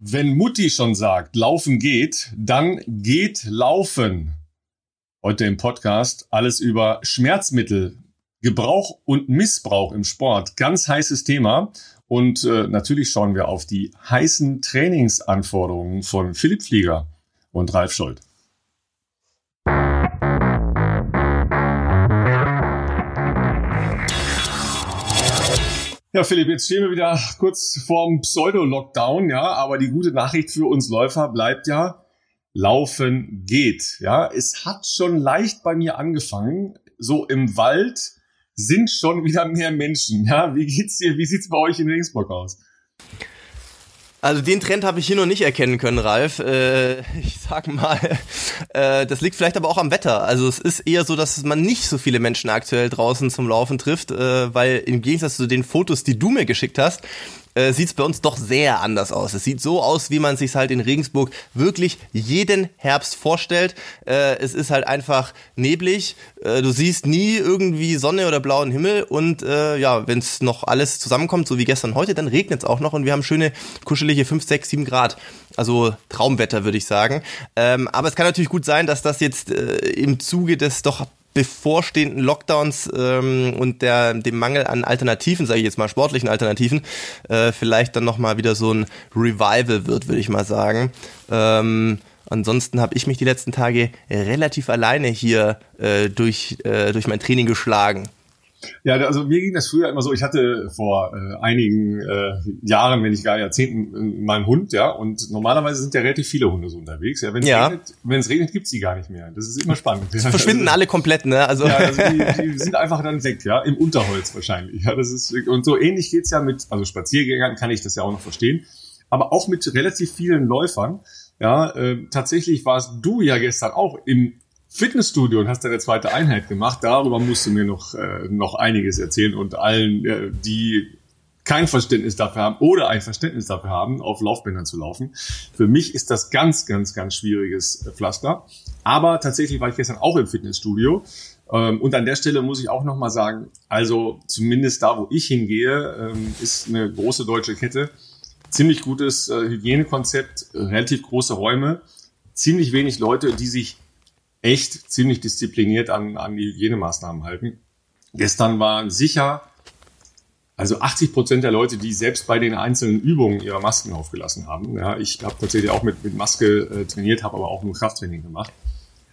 Wenn Mutti schon sagt, laufen geht, dann geht laufen. Heute im Podcast alles über Schmerzmittel, Gebrauch und Missbrauch im Sport. Ganz heißes Thema. Und äh, natürlich schauen wir auf die heißen Trainingsanforderungen von Philipp Flieger und Ralf Scholz. Ja, Philipp, jetzt stehen wir wieder kurz vorm Pseudo-Lockdown, ja, aber die gute Nachricht für uns Läufer bleibt ja, Laufen geht, ja. Es hat schon leicht bei mir angefangen, so im Wald sind schon wieder mehr Menschen, ja. Wie geht's dir, wie sieht's bei euch in Regensburg aus? Also den Trend habe ich hier noch nicht erkennen können, Ralf. Äh, ich sag mal, äh, das liegt vielleicht aber auch am Wetter. Also es ist eher so, dass man nicht so viele Menschen aktuell draußen zum Laufen trifft, äh, weil im Gegensatz zu den Fotos, die du mir geschickt hast, äh, sieht es bei uns doch sehr anders aus. Es sieht so aus, wie man sich halt in Regensburg wirklich jeden Herbst vorstellt. Äh, es ist halt einfach neblig. Äh, du siehst nie irgendwie Sonne oder blauen Himmel und äh, ja, wenn es noch alles zusammenkommt, so wie gestern heute, dann regnet es auch noch und wir haben schöne kuschelige 5, 6, 7 Grad. Also Traumwetter, würde ich sagen. Ähm, aber es kann natürlich gut sein, dass das jetzt äh, im Zuge des doch bevorstehenden Lockdowns ähm, und der, dem Mangel an Alternativen, sage ich jetzt mal sportlichen Alternativen, äh, vielleicht dann nochmal wieder so ein Revival wird, würde ich mal sagen. Ähm, ansonsten habe ich mich die letzten Tage relativ alleine hier äh, durch, äh, durch mein Training geschlagen. Ja, also mir ging das früher immer so, ich hatte vor äh, einigen äh, Jahren, wenn nicht gar Jahrzehnten, äh, meinen Hund, ja, und normalerweise sind ja relativ viele Hunde so unterwegs. Ja, wenn es ja. regnet, wenn es regnet, gibt's die gar nicht mehr. Das ist immer spannend. Es verschwinden also, alle komplett, ne? Also, ja, also die, die sind einfach dann weg, ja, im Unterholz wahrscheinlich. Ja, das ist und so ähnlich geht's ja mit, also Spaziergängern kann ich das ja auch noch verstehen, aber auch mit relativ vielen Läufern. Ja, äh, tatsächlich warst du ja gestern auch im Fitnessstudio und hast deine zweite Einheit gemacht. Darüber musst du mir noch, äh, noch einiges erzählen und allen, äh, die kein Verständnis dafür haben oder ein Verständnis dafür haben, auf Laufbändern zu laufen. Für mich ist das ganz, ganz, ganz schwieriges äh, Pflaster. Aber tatsächlich war ich gestern auch im Fitnessstudio. Ähm, und an der Stelle muss ich auch nochmal sagen, also zumindest da, wo ich hingehe, ähm, ist eine große deutsche Kette. Ziemlich gutes äh, Hygienekonzept, relativ große Räume, ziemlich wenig Leute, die sich echt ziemlich diszipliniert an, an die Hygienemaßnahmen halten. Gestern waren sicher, also 80 Prozent der Leute, die selbst bei den einzelnen Übungen ihre Masken aufgelassen haben. Ja, ich habe tatsächlich auch mit, mit Maske äh, trainiert, habe aber auch nur Krafttraining gemacht.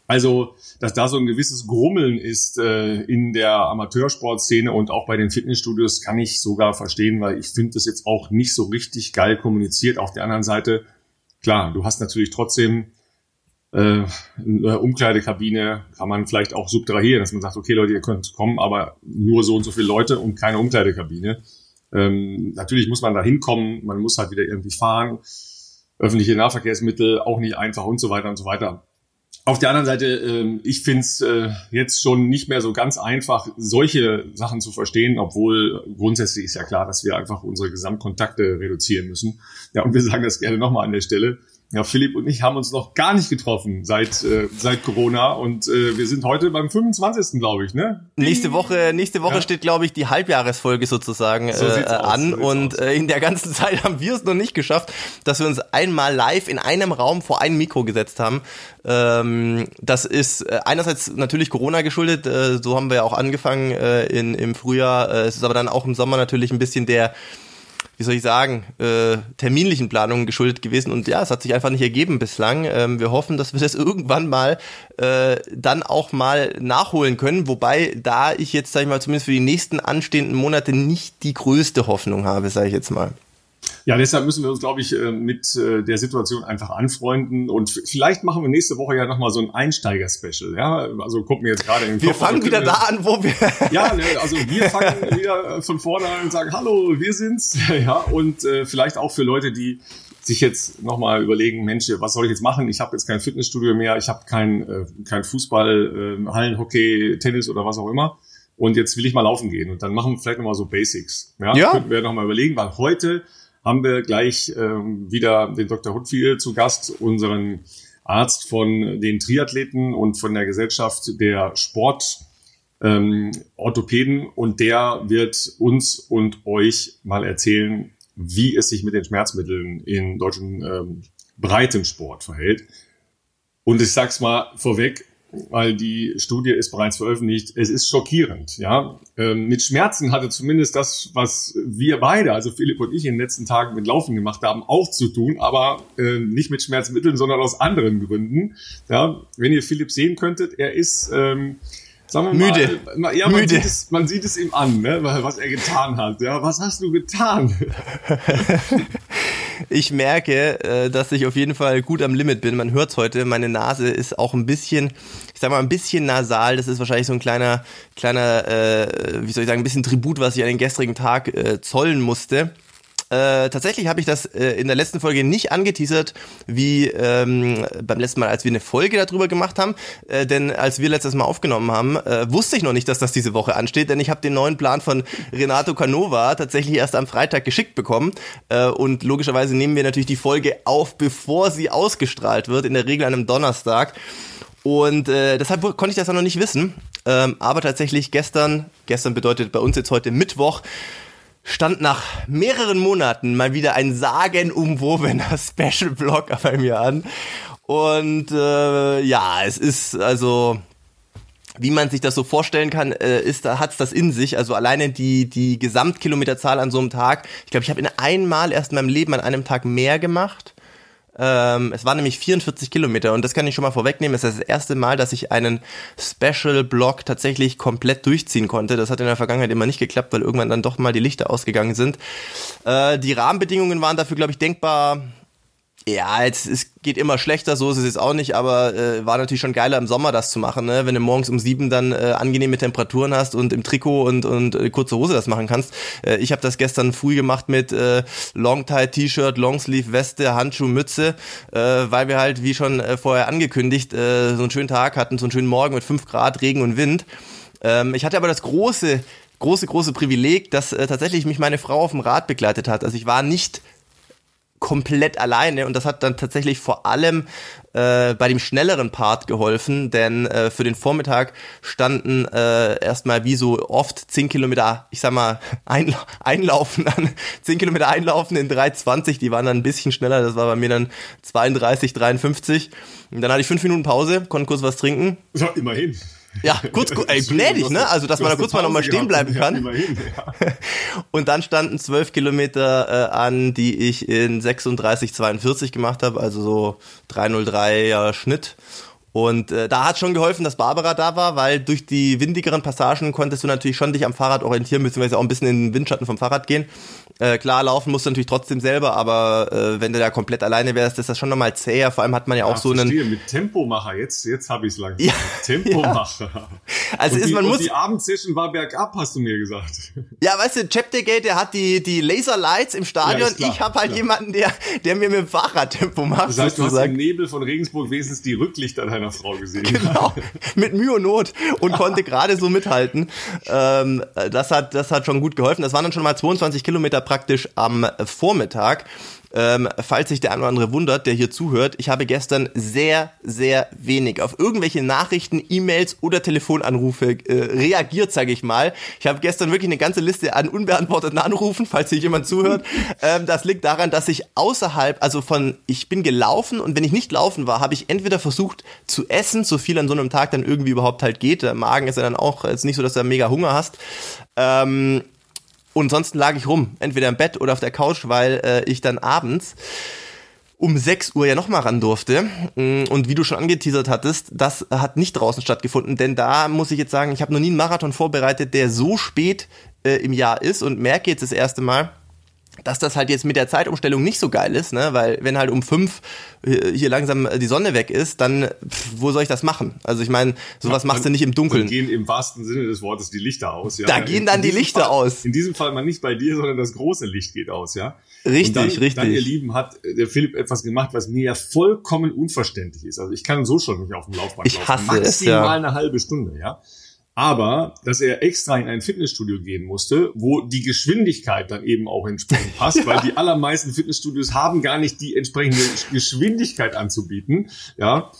Also, dass da so ein gewisses Grummeln ist äh, in der Amateursportszene und auch bei den Fitnessstudios, kann ich sogar verstehen, weil ich finde das jetzt auch nicht so richtig geil kommuniziert. Auf der anderen Seite, klar, du hast natürlich trotzdem äh, Umkleidekabine kann man vielleicht auch subtrahieren, dass man sagt, okay Leute, ihr könnt kommen, aber nur so und so viele Leute und keine Umkleidekabine. Ähm, natürlich muss man da hinkommen, man muss halt wieder irgendwie fahren, öffentliche Nahverkehrsmittel auch nicht einfach und so weiter und so weiter. Auf der anderen Seite, äh, ich finde es äh, jetzt schon nicht mehr so ganz einfach, solche Sachen zu verstehen, obwohl grundsätzlich ist ja klar, dass wir einfach unsere Gesamtkontakte reduzieren müssen. Ja, und wir sagen das gerne nochmal an der Stelle. Ja, Philipp und ich haben uns noch gar nicht getroffen seit äh, seit Corona und äh, wir sind heute beim 25. glaube ich, ne? Nächste Woche nächste Woche ja. steht glaube ich die Halbjahresfolge sozusagen so äh, an so und äh, in der ganzen Zeit haben wir es noch nicht geschafft, dass wir uns einmal live in einem Raum vor ein Mikro gesetzt haben. Ähm, das ist äh, einerseits natürlich Corona geschuldet, äh, so haben wir ja auch angefangen äh, in im Frühjahr. Äh, es ist aber dann auch im Sommer natürlich ein bisschen der wie soll ich sagen, äh, terminlichen Planungen geschuldet gewesen. Und ja, es hat sich einfach nicht ergeben bislang. Ähm, wir hoffen, dass wir das irgendwann mal äh, dann auch mal nachholen können. Wobei da ich jetzt, sag ich mal, zumindest für die nächsten anstehenden Monate nicht die größte Hoffnung habe, sage ich jetzt mal. Ja, deshalb müssen wir uns, glaube ich, äh, mit äh, der Situation einfach anfreunden und vielleicht machen wir nächste Woche ja nochmal so ein Einsteiger-Special. Ja, also kommt mir jetzt gerade in den Wir Kopf, fangen wieder da an, wo wir. Ja, ne, also wir fangen wieder von vorne an und sagen, hallo, wir sind's. Ja, und äh, vielleicht auch für Leute, die sich jetzt nochmal überlegen, Mensch, was soll ich jetzt machen? Ich habe jetzt kein Fitnessstudio mehr, ich habe kein, äh, kein Fußball, äh, Hallenhockey, Tennis oder was auch immer. Und jetzt will ich mal laufen gehen. Und dann machen wir vielleicht nochmal so Basics. Ja, ja. könnten wir nochmal überlegen, weil heute haben wir gleich ähm, wieder den Dr. Hutfiel zu Gast, unseren Arzt von den Triathleten und von der Gesellschaft der Sport ähm, Orthopäden und der wird uns und euch mal erzählen, wie es sich mit den Schmerzmitteln in deutschen ähm, Breitensport verhält. Und ich sag's mal vorweg, weil die Studie ist bereits veröffentlicht. Es ist schockierend, ja. Ähm, mit Schmerzen hatte zumindest das, was wir beide, also Philipp und ich in den letzten Tagen mit Laufen gemacht haben, auch zu tun, aber äh, nicht mit Schmerzmitteln, sondern aus anderen Gründen. Ja, wenn ihr Philipp sehen könntet, er ist ähm, sagen wir müde. Mal, ja, man, müde. Sieht es, man sieht es ihm an, ne, was er getan hat. Ja, was hast du getan? ich merke, äh, dass ich auf jeden Fall gut am Limit bin. Man hört heute, meine Nase ist auch ein bisschen, ich sag mal, ein bisschen nasal. Das ist wahrscheinlich so ein kleiner, kleiner, äh, wie soll ich sagen, ein bisschen Tribut, was ich an den gestrigen Tag äh, zollen musste. Äh, tatsächlich habe ich das äh, in der letzten Folge nicht angeteasert, wie ähm, beim letzten Mal, als wir eine Folge darüber gemacht haben. Äh, denn als wir letztes Mal aufgenommen haben, äh, wusste ich noch nicht, dass das diese Woche ansteht, denn ich habe den neuen Plan von Renato Canova tatsächlich erst am Freitag geschickt bekommen. Äh, und logischerweise nehmen wir natürlich die Folge auf, bevor sie ausgestrahlt wird, in der Regel an einem Donnerstag. Und äh, deshalb konnte ich das ja noch nicht wissen. Ähm, aber tatsächlich gestern, gestern bedeutet bei uns jetzt heute Mittwoch, stand nach mehreren Monaten mal wieder ein sagenumwobener Special-Blog bei mir an. Und äh, ja, es ist also wie man sich das so vorstellen kann, äh, ist da hat's das in sich. Also alleine die die Gesamtkilometerzahl an so einem Tag. Ich glaube, ich habe in einmal erst in meinem Leben an einem Tag mehr gemacht. Ähm, es waren nämlich 44 Kilometer und das kann ich schon mal vorwegnehmen. Es ist das erste Mal, dass ich einen Special-Block tatsächlich komplett durchziehen konnte. Das hat in der Vergangenheit immer nicht geklappt, weil irgendwann dann doch mal die Lichter ausgegangen sind. Äh, die Rahmenbedingungen waren dafür, glaube ich, denkbar ja, jetzt, es geht immer schlechter, so ist es jetzt auch nicht, aber äh, war natürlich schon geiler im Sommer das zu machen, ne? wenn du morgens um sieben dann äh, angenehme Temperaturen hast und im Trikot und, und äh, kurze Hose das machen kannst. Äh, ich habe das gestern früh gemacht mit äh, Longtie-T-Shirt, Longsleeve, Weste, Handschuh, Mütze, äh, weil wir halt, wie schon äh, vorher angekündigt, äh, so einen schönen Tag hatten, so einen schönen Morgen mit fünf Grad, Regen und Wind. Ähm, ich hatte aber das große große, große Privileg, dass äh, tatsächlich mich meine Frau auf dem Rad begleitet hat. Also ich war nicht komplett alleine und das hat dann tatsächlich vor allem äh, bei dem schnelleren Part geholfen, denn äh, für den Vormittag standen äh, erstmal wie so oft 10 Kilometer, ich sag mal, ein, einlaufen an, 10 Kilometer einlaufen in 3,20, die waren dann ein bisschen schneller, das war bei mir dann 32, 53 und dann hatte ich fünf Minuten Pause, konnte kurz was trinken. Ja, immerhin. Ja, kurz, ey, gnädig, ne? Also, dass man da kurz mal nochmal stehen bleiben kann. Immerhin, ja. Und dann standen zwölf Kilometer äh, an, die ich in 36,42 gemacht habe, also so 303er Schnitt. Und äh, da hat schon geholfen, dass Barbara da war, weil durch die windigeren Passagen konntest du natürlich schon dich am Fahrrad orientieren, beziehungsweise auch ein bisschen in den Windschatten vom Fahrrad gehen. Äh, klar, laufen musst du natürlich trotzdem selber, aber äh, wenn du da komplett alleine wärst, ist das schon nochmal zäher. Vor allem hat man ja, ja auch so verstehe. einen. Mit Tempomacher, jetzt, jetzt habe ich es langsam. Ja, Tempomacher. Ja. Also und ist, man und muss. Die Abendsession war bergab, hast du mir gesagt. Ja, weißt du, Chaptergate, der hat die, die Laserlights im Stadion. Ja, ich habe halt klar. jemanden, der, der mir mit dem Fahrrad Tempo macht. Das heißt, du hast im Nebel von Regensburg wenigstens die Rücklichter deiner Frau gesehen. Genau. mit Mühe und Not und konnte gerade so mithalten. Ähm, das hat, das hat schon gut geholfen. Das waren dann schon mal 22 Kilometer praktisch am Vormittag. Ähm, falls sich der eine oder andere wundert, der hier zuhört, ich habe gestern sehr, sehr wenig auf irgendwelche Nachrichten, E-Mails oder Telefonanrufe äh, reagiert, sage ich mal. Ich habe gestern wirklich eine ganze Liste an unbeantworteten Anrufen, falls hier jemand zuhört. Ähm, das liegt daran, dass ich außerhalb, also von, ich bin gelaufen und wenn ich nicht laufen war, habe ich entweder versucht zu essen, so viel an so einem Tag dann irgendwie überhaupt halt geht. Der Magen ist ja dann auch jetzt nicht so, dass du mega Hunger hast. Ähm, und sonst lag ich rum, entweder im Bett oder auf der Couch, weil äh, ich dann abends um 6 Uhr ja nochmal ran durfte. Mm, und wie du schon angeteasert hattest, das hat nicht draußen stattgefunden, denn da muss ich jetzt sagen, ich habe noch nie einen Marathon vorbereitet, der so spät äh, im Jahr ist und merke jetzt das erste Mal, dass das halt jetzt mit der Zeitumstellung nicht so geil ist, ne? Weil wenn halt um fünf äh, hier langsam die Sonne weg ist, dann pff, wo soll ich das machen? Also ich meine, sowas ja, machst du nicht im Dunkeln. Dann gehen im wahrsten Sinne des Wortes die Lichter aus. Ja? Da gehen dann die Lichter Fall, aus. In diesem Fall mal nicht bei dir, sondern das große Licht geht aus, ja. Richtig, dann, richtig. Dann, ihr Lieben, hat der Philipp etwas gemacht, was mir ja vollkommen unverständlich ist. Also ich kann so schon nicht auf dem Laufband ich hasse laufen. Maximal es, ja. eine halbe Stunde, ja aber dass er extra in ein Fitnessstudio gehen musste, wo die Geschwindigkeit dann eben auch entsprechend passt, ja. weil die allermeisten Fitnessstudios haben gar nicht die entsprechende Geschwindigkeit anzubieten, ja.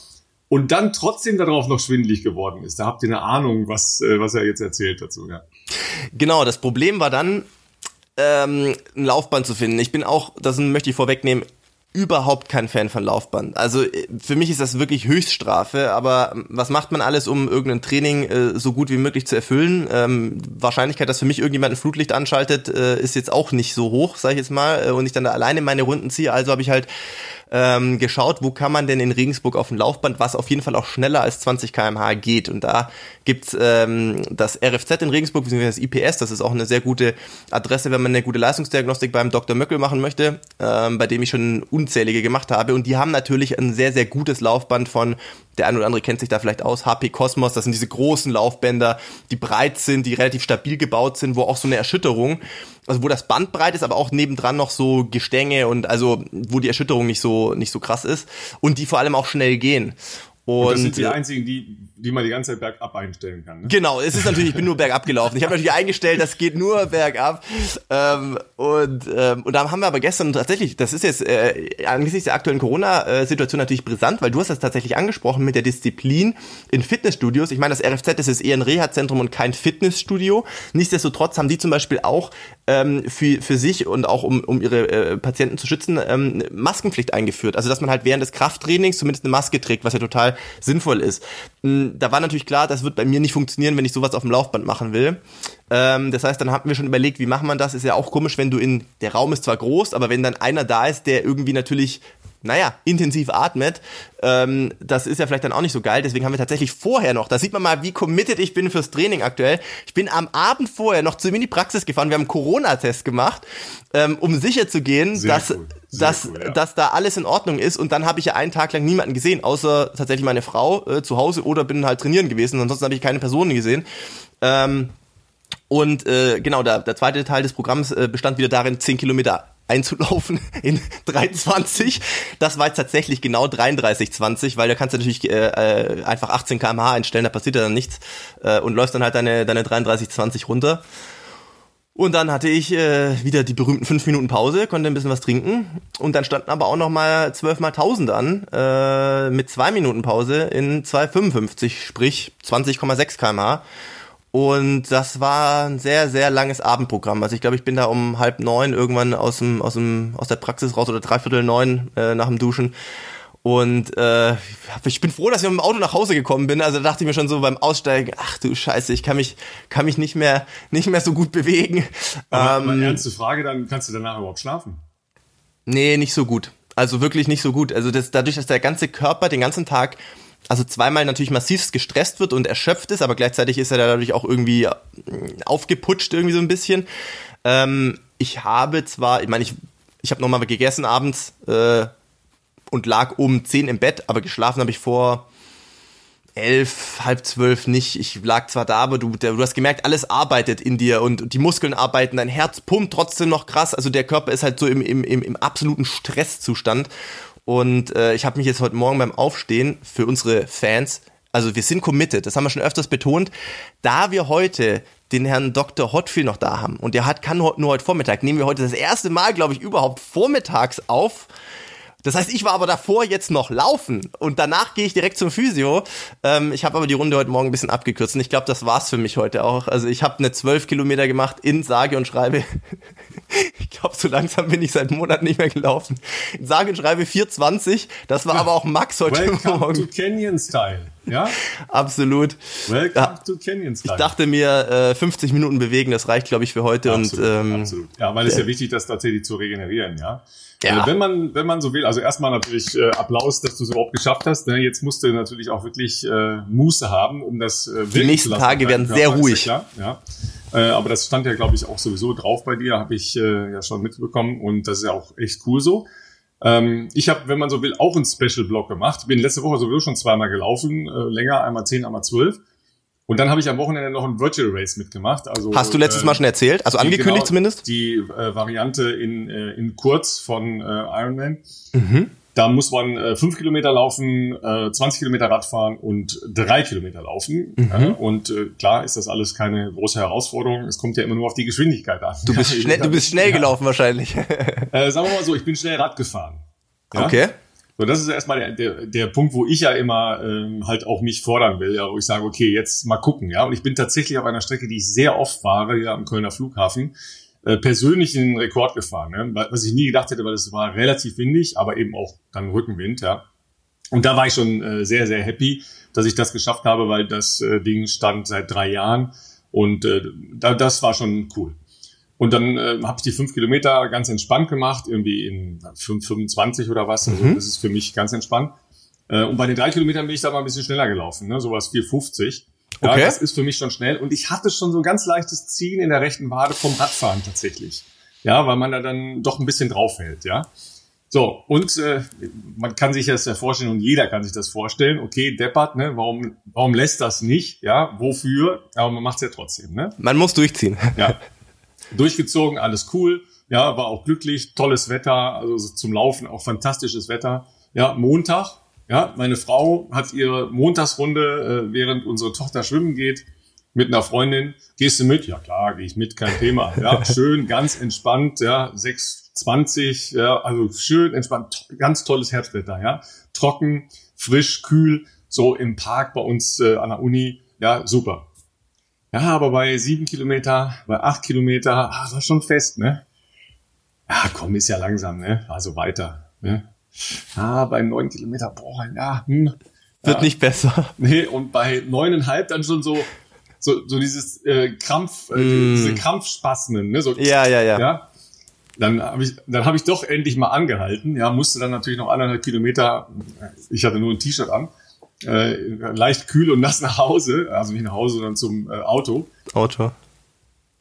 Und dann trotzdem darauf noch schwindlig geworden ist. Da habt ihr eine Ahnung, was, äh, was er jetzt erzählt dazu, ja. Genau, das Problem war dann, ähm, ein Laufband zu finden. Ich bin auch, das möchte ich vorwegnehmen, überhaupt kein Fan von Laufband. Also äh, für mich ist das wirklich Höchststrafe, aber was macht man alles, um irgendein Training äh, so gut wie möglich zu erfüllen? Ähm, Wahrscheinlichkeit, dass für mich irgendjemand ein Flutlicht anschaltet, äh, ist jetzt auch nicht so hoch, sage ich jetzt mal, äh, und ich dann da alleine meine Runden ziehe. Also habe ich halt ähm, geschaut, wo kann man denn in Regensburg auf dem Laufband, was auf jeden Fall auch schneller als 20 km/h geht. Und da gibt's ähm, das RFZ in Regensburg, beziehungsweise das IPS, das ist auch eine sehr gute Adresse, wenn man eine gute Leistungsdiagnostik beim Dr. Möckel machen möchte, ähm, bei dem ich schon unzählige gemacht habe. Und die haben natürlich ein sehr, sehr gutes Laufband von der ein oder andere kennt sich da vielleicht aus, HP Cosmos, das sind diese großen Laufbänder, die breit sind, die relativ stabil gebaut sind, wo auch so eine Erschütterung, also wo das Band breit ist, aber auch nebendran noch so Gestänge und also wo die Erschütterung nicht so nicht so krass ist und die vor allem auch schnell gehen. Und, und das sind die äh, einzigen, die, die man die ganze Zeit bergab einstellen kann. Ne? Genau, es ist natürlich, ich bin nur bergab gelaufen. Ich habe natürlich eingestellt, das geht nur bergab. Ähm, und, ähm, und da haben wir aber gestern tatsächlich, das ist jetzt äh, angesichts der aktuellen Corona-Situation natürlich brisant, weil du hast das tatsächlich angesprochen mit der Disziplin in Fitnessstudios. Ich meine, das RFZ das ist eher ein Reha-Zentrum und kein Fitnessstudio. Nichtsdestotrotz haben die zum Beispiel auch ähm, für, für sich und auch um, um ihre äh, Patienten zu schützen, ähm, Maskenpflicht eingeführt. Also dass man halt während des Krafttrainings zumindest eine Maske trägt, was ja total sinnvoll ist. Da war natürlich klar, das wird bei mir nicht funktionieren, wenn ich sowas auf dem Laufband machen will. Ähm, das heißt, dann haben wir schon überlegt, wie macht man das? Ist ja auch komisch, wenn du in, der Raum ist zwar groß, aber wenn dann einer da ist, der irgendwie natürlich naja, intensiv atmet, ähm, das ist ja vielleicht dann auch nicht so geil. Deswegen haben wir tatsächlich vorher noch, da sieht man mal, wie committed ich bin fürs Training aktuell. Ich bin am Abend vorher noch zu mir in die Praxis gefahren. Wir haben einen Corona-Test gemacht, ähm, um sicher zu gehen, Sehr dass, cool. dass, cool, ja. dass da alles in Ordnung ist. Und dann habe ich ja einen Tag lang niemanden gesehen, außer tatsächlich meine Frau äh, zu Hause oder bin halt trainieren gewesen. Ansonsten habe ich keine Personen gesehen. Ähm, und äh, genau, der, der zweite Teil des Programms äh, bestand wieder darin, 10 Kilometer einzulaufen in 3,20. Das war jetzt tatsächlich genau 33,20, weil da kannst du natürlich äh, äh einfach 18 km/h einstellen, da passiert ja dann nichts äh, und läufst dann halt deine, deine 33,20 runter. Und dann hatte ich äh, wieder die berühmten 5 Minuten Pause, konnte ein bisschen was trinken. Und dann standen aber auch noch mal 12 mal 1000 an, äh, mit 2 Minuten Pause in 2,55, sprich 20,6 km/h. Und das war ein sehr, sehr langes Abendprogramm. Also ich glaube, ich bin da um halb neun irgendwann aus dem, aus dem, aus der Praxis raus oder dreiviertel neun äh, nach dem Duschen. Und äh, ich bin froh, dass ich mit dem Auto nach Hause gekommen bin. Also dachte ich mir schon so beim Aussteigen, ach du Scheiße, ich kann mich, kann mich nicht mehr, nicht mehr so gut bewegen. Aber, ähm, aber ernste Frage, dann kannst du danach überhaupt schlafen? Nee, nicht so gut. Also wirklich nicht so gut. Also das, dadurch, dass der ganze Körper den ganzen Tag also zweimal natürlich massivst gestresst wird und erschöpft ist, aber gleichzeitig ist er dadurch auch irgendwie äh, aufgeputscht irgendwie so ein bisschen. Ähm, ich habe zwar, ich meine, ich, ich habe nochmal gegessen abends äh, und lag um zehn im Bett, aber geschlafen habe ich vor elf, halb zwölf nicht. Ich lag zwar da, aber du, du hast gemerkt, alles arbeitet in dir und die Muskeln arbeiten, dein Herz pumpt trotzdem noch krass. Also der Körper ist halt so im, im, im absoluten Stresszustand. Und äh, ich habe mich jetzt heute Morgen beim Aufstehen für unsere Fans, also wir sind committed, das haben wir schon öfters betont, da wir heute den Herrn Dr. Hotfield noch da haben und der hat kann nur heute Vormittag, nehmen wir heute das erste Mal, glaube ich, überhaupt vormittags auf das heißt, ich war aber davor jetzt noch laufen und danach gehe ich direkt zum Physio. Ähm, ich habe aber die Runde heute Morgen ein bisschen abgekürzt und ich glaube, das war's für mich heute auch. Also ich habe eine 12 Kilometer gemacht in sage und schreibe. ich glaube, so langsam bin ich seit Monaten nicht mehr gelaufen. In sage und schreibe 420. Das war aber auch Max heute Welcome Morgen. to Canyon Style. Ja? Absolut. Welcome ja. to Canyon Style. Ich dachte mir, äh, 50 Minuten bewegen, das reicht, glaube ich, für heute. Absolut, und, ähm, absolut. Ja, weil es ist ja wichtig, das tatsächlich zu regenerieren, ja. Ja. Also wenn man, wenn man so will, also erstmal natürlich äh, Applaus, dass du es überhaupt geschafft hast. Ne? Jetzt musst du natürlich auch wirklich äh, Muße haben, um das äh, Die nächsten Tage werden sehr ruhig. Ja, ja. Äh, aber das stand ja, glaube ich, auch sowieso drauf bei dir, habe ich äh, ja schon mitbekommen und das ist ja auch echt cool so. Ähm, ich habe, wenn man so will, auch einen Special-Blog gemacht. Bin letzte Woche sowieso schon zweimal gelaufen, äh, länger, einmal zehn, einmal zwölf. Und dann habe ich am Wochenende noch ein Virtual Race mitgemacht. Also hast du letztes äh, Mal schon erzählt? Also angekündigt genau, zumindest? Die äh, Variante in äh, in kurz von äh, Ironman. Mhm. Da muss man äh, fünf Kilometer laufen, äh, 20 Kilometer Radfahren und drei Kilometer laufen. Mhm. Äh, und äh, klar ist das alles keine große Herausforderung. Es kommt ja immer nur auf die Geschwindigkeit an. Du bist schnell, du bist schnell gelaufen ja. wahrscheinlich. äh, sagen wir mal so, ich bin schnell Rad gefahren. Ja? Okay. So, das ist erstmal der, der, der Punkt, wo ich ja immer ähm, halt auch mich fordern will, ja, wo ich sage, okay, jetzt mal gucken, ja. Und ich bin tatsächlich auf einer Strecke, die ich sehr oft fahre, hier am Kölner Flughafen. äh, persönlich den Rekord gefahren, ne? was ich nie gedacht hätte, weil es war relativ windig, aber eben auch dann Rückenwind, ja. Und da war ich schon äh, sehr, sehr happy, dass ich das geschafft habe, weil das äh, Ding stand seit drei Jahren und äh, da, das war schon cool. Und dann äh, habe ich die fünf Kilometer ganz entspannt gemacht, irgendwie in 5,25 oder was. Also mhm. das ist für mich ganz entspannt. Äh, und bei den drei Kilometern bin ich da mal ein bisschen schneller gelaufen, ne? sowas 4,50. Ja, okay. das ist für mich schon schnell. Und ich hatte schon so ein ganz leichtes Ziehen in der rechten Wade vom Radfahren tatsächlich. Ja, weil man da dann doch ein bisschen draufhält, ja. So, und äh, man kann sich das ja vorstellen und jeder kann sich das vorstellen. Okay, deppert, ne? Warum, warum lässt das nicht? Ja, wofür? Aber man macht es ja trotzdem, ne? Man muss durchziehen. Ja. Durchgezogen, alles cool. Ja, war auch glücklich, tolles Wetter, also zum Laufen auch fantastisches Wetter. Ja, Montag, ja, meine Frau hat ihre Montagsrunde, äh, während unsere Tochter schwimmen geht, mit einer Freundin. Gehst du mit? Ja klar, gehe ich mit, kein Thema. Ja, schön, ganz entspannt, ja, 6,20, ja, also schön entspannt, ganz tolles Herbstwetter, ja. Trocken, frisch, kühl, so im Park bei uns äh, an der Uni, ja, super. Ja, aber bei sieben Kilometer, bei acht Kilometer, ah, war schon fest, ne? Ja, komm, ist ja langsam, ne? Also weiter, ne? ah, bei neun Kilometer, boah, ja, hm, Wird ja. nicht besser. Nee, und bei neuneinhalb dann schon so, so, so dieses äh, Krampf, äh, mm. diese Krampfspasmen, ne? So, ja, ja, ja. ja? Dann habe ich, dann habe ich doch endlich mal angehalten. Ja, musste dann natürlich noch anderthalb Kilometer. Ich hatte nur ein T-Shirt an, äh, leicht kühl und nass nach Hause, also nicht nach Hause, sondern zum äh, Auto. Auto.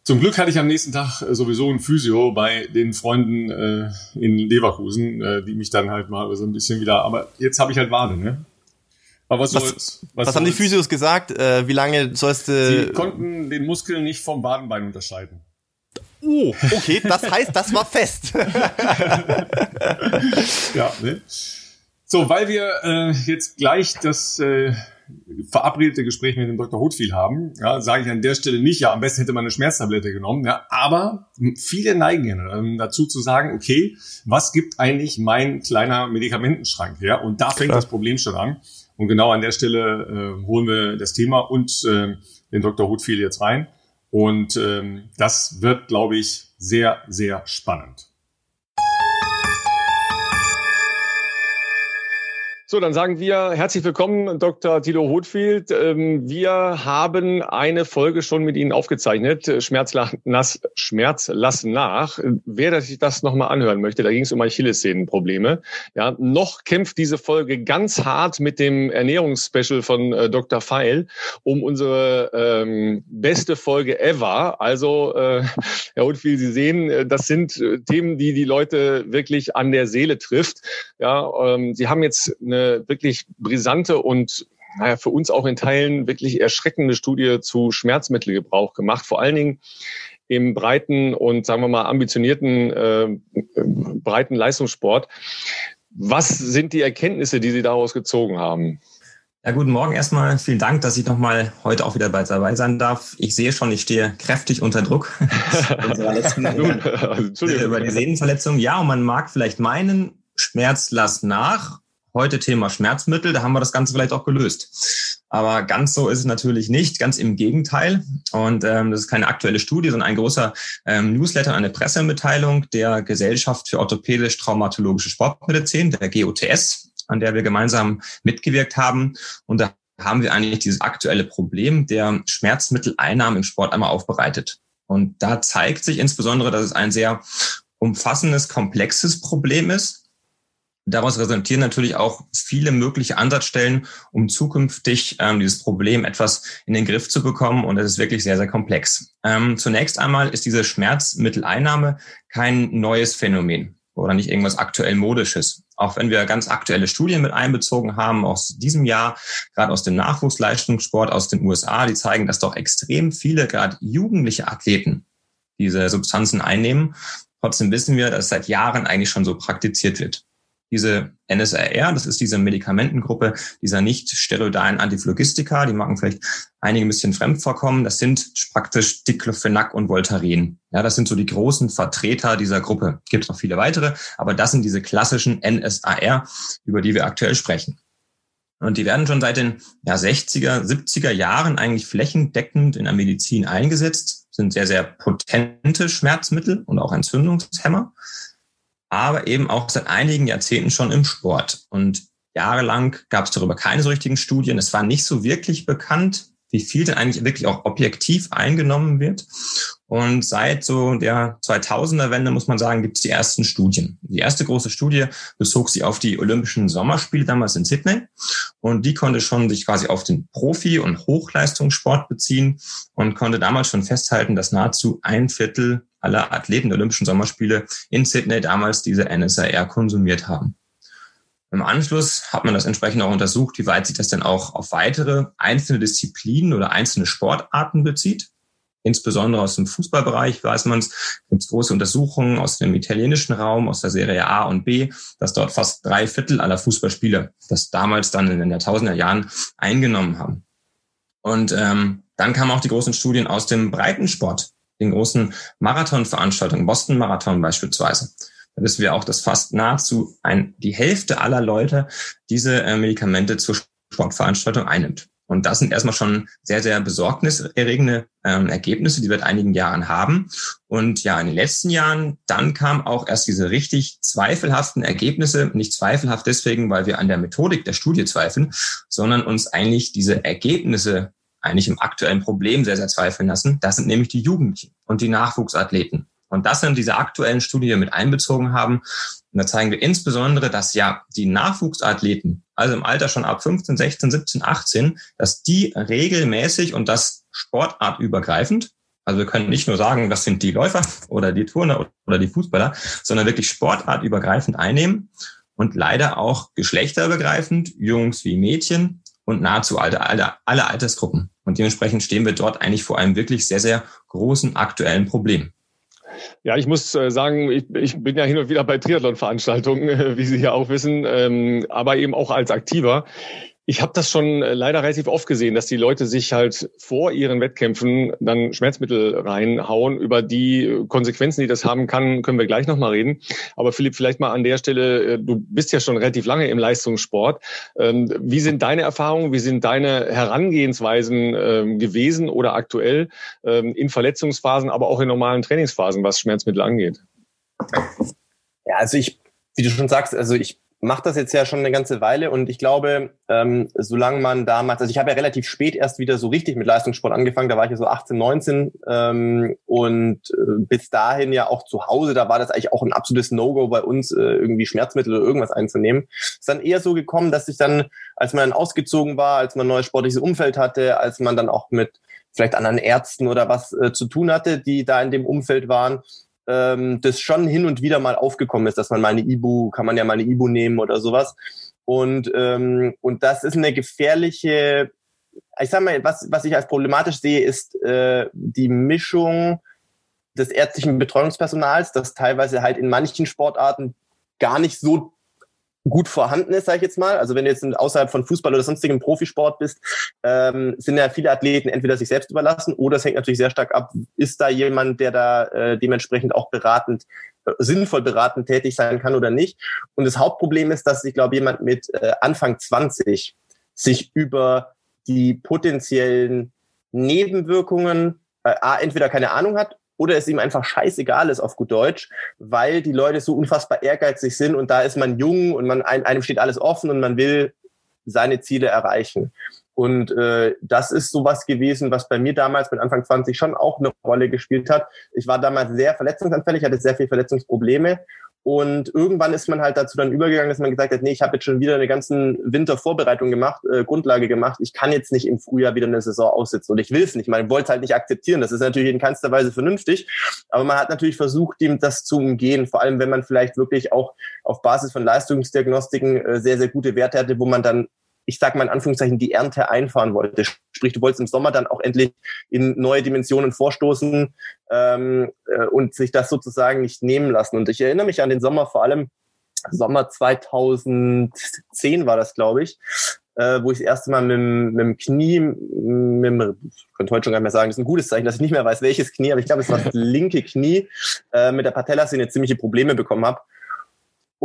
Zum Glück hatte ich am nächsten Tag äh, sowieso ein Physio bei den Freunden äh, in Leverkusen, äh, die mich dann halt mal so ein bisschen wieder. Aber jetzt habe ich halt Wade, ne? Aber was, was, soll's, was, was haben die Physios gesagt? Äh, wie lange sollst du. Sie konnten den Muskel nicht vom Wadenbein unterscheiden. Oh, okay, das heißt, das war fest. ja, ne? So, weil wir äh, jetzt gleich das äh, verabredete Gespräch mit dem Dr. Hotfield haben, ja, sage ich an der Stelle nicht, ja, am besten hätte man eine Schmerztablette genommen, ja, aber viele neigen ja ähm, dazu zu sagen, okay, was gibt eigentlich mein kleiner Medikamentenschrank her? Und da fängt Klar. das Problem schon an. Und genau an der Stelle äh, holen wir das Thema und äh, den Dr. Hutfield jetzt rein. Und ähm, das wird, glaube ich, sehr, sehr spannend. So, dann sagen wir herzlich willkommen, Dr. Tilo Hotfield. Ähm, wir haben eine Folge schon mit Ihnen aufgezeichnet, Schmerz, nass, Schmerz lassen nach. Wer sich das nochmal anhören möchte, da ging es um Achillessehnenprobleme. Ja, noch kämpft diese Folge ganz hart mit dem Ernährungsspecial von äh, Dr. Feil um unsere ähm, beste Folge ever. Also, äh, Herr Hotfield, Sie sehen, äh, das sind äh, Themen, die die Leute wirklich an der Seele trifft. Ja, ähm, Sie haben jetzt eine eine wirklich brisante und naja, für uns auch in Teilen wirklich erschreckende Studie zu Schmerzmittelgebrauch gemacht. Vor allen Dingen im breiten und sagen wir mal ambitionierten äh, breiten Leistungssport. Was sind die Erkenntnisse, die Sie daraus gezogen haben? Ja, guten Morgen erstmal. Vielen Dank, dass ich nochmal heute auch wieder dabei sein darf. Ich sehe schon, ich stehe kräftig unter Druck. letzten über die Sehnenverletzung. Ja, und man mag vielleicht meinen, Schmerz lasst nach heute Thema Schmerzmittel, da haben wir das Ganze vielleicht auch gelöst. Aber ganz so ist es natürlich nicht, ganz im Gegenteil. Und ähm, das ist keine aktuelle Studie, sondern ein großer ähm, Newsletter, eine Pressemitteilung der Gesellschaft für orthopädisch-traumatologische Sportmedizin, der GOTS, an der wir gemeinsam mitgewirkt haben. Und da haben wir eigentlich dieses aktuelle Problem der Schmerzmitteleinnahmen im Sport einmal aufbereitet. Und da zeigt sich insbesondere, dass es ein sehr umfassendes, komplexes Problem ist, Daraus resultieren natürlich auch viele mögliche Ansatzstellen, um zukünftig ähm, dieses Problem etwas in den Griff zu bekommen. Und es ist wirklich sehr, sehr komplex. Ähm, zunächst einmal ist diese Schmerzmitteleinnahme kein neues Phänomen oder nicht irgendwas aktuell modisches. Auch wenn wir ganz aktuelle Studien mit einbezogen haben aus diesem Jahr, gerade aus dem Nachwuchsleistungssport aus den USA, die zeigen, dass doch extrem viele, gerade jugendliche Athleten, diese Substanzen einnehmen. Trotzdem wissen wir, dass es seit Jahren eigentlich schon so praktiziert wird diese NSRR, das ist diese Medikamentengruppe dieser nicht steroidalen Antiphlogistika, die mag vielleicht einige ein bisschen fremd vorkommen. Das sind praktisch Diclofenac und Voltaren. Ja, das sind so die großen Vertreter dieser Gruppe. Gibt noch viele weitere, aber das sind diese klassischen NSAR, über die wir aktuell sprechen. Und die werden schon seit den ja, 60er, 70er Jahren eigentlich flächendeckend in der Medizin eingesetzt sind sehr, sehr potente Schmerzmittel und auch Entzündungshemmer, aber eben auch seit einigen Jahrzehnten schon im Sport. Und jahrelang gab es darüber keine so richtigen Studien. Es war nicht so wirklich bekannt, wie viel denn eigentlich wirklich auch objektiv eingenommen wird. Und seit so der 2000er Wende, muss man sagen, gibt es die ersten Studien. Die erste große Studie bezog sich auf die Olympischen Sommerspiele damals in Sydney. Und die konnte schon sich quasi auf den Profi- und Hochleistungssport beziehen und konnte damals schon festhalten, dass nahezu ein Viertel aller Athleten der Olympischen Sommerspiele in Sydney damals diese NSAR konsumiert haben. Im Anschluss hat man das entsprechend auch untersucht, wie weit sich das denn auch auf weitere einzelne Disziplinen oder einzelne Sportarten bezieht. Insbesondere aus dem Fußballbereich weiß man es, gibt es große Untersuchungen aus dem italienischen Raum, aus der Serie A und B, dass dort fast drei Viertel aller Fußballspieler das damals dann in den Jahrtausender Jahren eingenommen haben. Und ähm, dann kamen auch die großen Studien aus dem Breitensport, den großen Marathonveranstaltungen, Boston Marathon beispielsweise. Da wissen wir auch, dass fast nahezu ein, die Hälfte aller Leute diese äh, Medikamente zur Sportveranstaltung einnimmt. Und das sind erstmal schon sehr, sehr besorgniserregende ähm, Ergebnisse, die wir seit einigen Jahren haben. Und ja, in den letzten Jahren, dann kam auch erst diese richtig zweifelhaften Ergebnisse, nicht zweifelhaft deswegen, weil wir an der Methodik der Studie zweifeln, sondern uns eigentlich diese Ergebnisse eigentlich im aktuellen Problem sehr, sehr zweifeln lassen. Das sind nämlich die Jugendlichen und die Nachwuchsathleten. Und das sind diese aktuellen Studien, die wir mit einbezogen haben. Und da zeigen wir insbesondere, dass ja die Nachwuchsathleten, also im Alter schon ab 15, 16, 17, 18, dass die regelmäßig und das sportartübergreifend, also wir können nicht nur sagen, das sind die Läufer oder die Turner oder die Fußballer, sondern wirklich sportartübergreifend einnehmen und leider auch geschlechterübergreifend, Jungs wie Mädchen und nahezu alle, alle, alle Altersgruppen. Und dementsprechend stehen wir dort eigentlich vor einem wirklich sehr, sehr großen aktuellen Problem. Ja, ich muss äh, sagen, ich, ich bin ja hin und wieder bei Triathlon-Veranstaltungen, wie Sie ja auch wissen, ähm, aber eben auch als Aktiver ich habe das schon äh, leider relativ oft gesehen, dass die Leute sich halt vor ihren Wettkämpfen dann Schmerzmittel reinhauen. Über die Konsequenzen, die das haben kann, können wir gleich nochmal reden. Aber Philipp, vielleicht mal an der Stelle, äh, du bist ja schon relativ lange im Leistungssport. Ähm, wie sind deine Erfahrungen, wie sind deine Herangehensweisen ähm, gewesen oder aktuell ähm, in Verletzungsphasen, aber auch in normalen Trainingsphasen, was Schmerzmittel angeht? Ja, also ich, wie du schon sagst, also ich macht das jetzt ja schon eine ganze Weile und ich glaube, ähm, solange man damals, also ich habe ja relativ spät erst wieder so richtig mit Leistungssport angefangen, da war ich ja so 18, 19 ähm, und äh, bis dahin ja auch zu Hause, da war das eigentlich auch ein absolutes No-Go bei uns, äh, irgendwie Schmerzmittel oder irgendwas einzunehmen. Ist dann eher so gekommen, dass ich dann, als man dann ausgezogen war, als man ein neues sportliches Umfeld hatte, als man dann auch mit vielleicht anderen Ärzten oder was äh, zu tun hatte, die da in dem Umfeld waren, ähm, das schon hin und wieder mal aufgekommen ist, dass man mal eine Ibu, kann man ja mal eine Ibu nehmen oder sowas. Und, ähm, und das ist eine gefährliche, ich sag mal, was, was ich als problematisch sehe, ist äh, die Mischung des ärztlichen Betreuungspersonals, das teilweise halt in manchen Sportarten gar nicht so gut vorhanden ist, sage ich jetzt mal. Also wenn du jetzt außerhalb von Fußball oder sonstigem Profisport bist, ähm, sind ja viele Athleten entweder sich selbst überlassen oder es hängt natürlich sehr stark ab, ist da jemand, der da äh, dementsprechend auch beratend, äh, sinnvoll beratend tätig sein kann oder nicht. Und das Hauptproblem ist, dass ich glaube, jemand mit äh, Anfang 20 sich über die potenziellen Nebenwirkungen äh, entweder keine Ahnung hat oder es ihm einfach scheißegal ist auf gut Deutsch, weil die Leute so unfassbar ehrgeizig sind und da ist man jung und man einem steht alles offen und man will seine Ziele erreichen. Und äh, das ist sowas gewesen, was bei mir damals mit Anfang 20 schon auch eine Rolle gespielt hat. Ich war damals sehr verletzungsanfällig, hatte sehr viele Verletzungsprobleme und irgendwann ist man halt dazu dann übergegangen, dass man gesagt hat, nee, ich habe jetzt schon wieder eine ganzen Wintervorbereitung gemacht, äh, Grundlage gemacht. Ich kann jetzt nicht im Frühjahr wieder eine Saison aussitzen und ich will es nicht. Man wollte halt nicht akzeptieren. Das ist natürlich in keinster Weise vernünftig. Aber man hat natürlich versucht, ihm das zu umgehen. Vor allem, wenn man vielleicht wirklich auch auf Basis von Leistungsdiagnostiken äh, sehr, sehr gute Werte hatte, wo man dann ich sage mal in Anführungszeichen, die Ernte einfahren wollte. Sprich, du wolltest im Sommer dann auch endlich in neue Dimensionen vorstoßen ähm, äh, und sich das sozusagen nicht nehmen lassen. Und ich erinnere mich an den Sommer, vor allem Sommer 2010 war das, glaube ich, äh, wo ich das erste Mal mit, mit dem Knie, mit dem, ich könnte heute schon gar nicht mehr sagen, das ist ein gutes Zeichen, dass ich nicht mehr weiß, welches Knie, aber ich glaube, es war das linke Knie, äh, mit der Patellasehne ziemliche Probleme bekommen habe.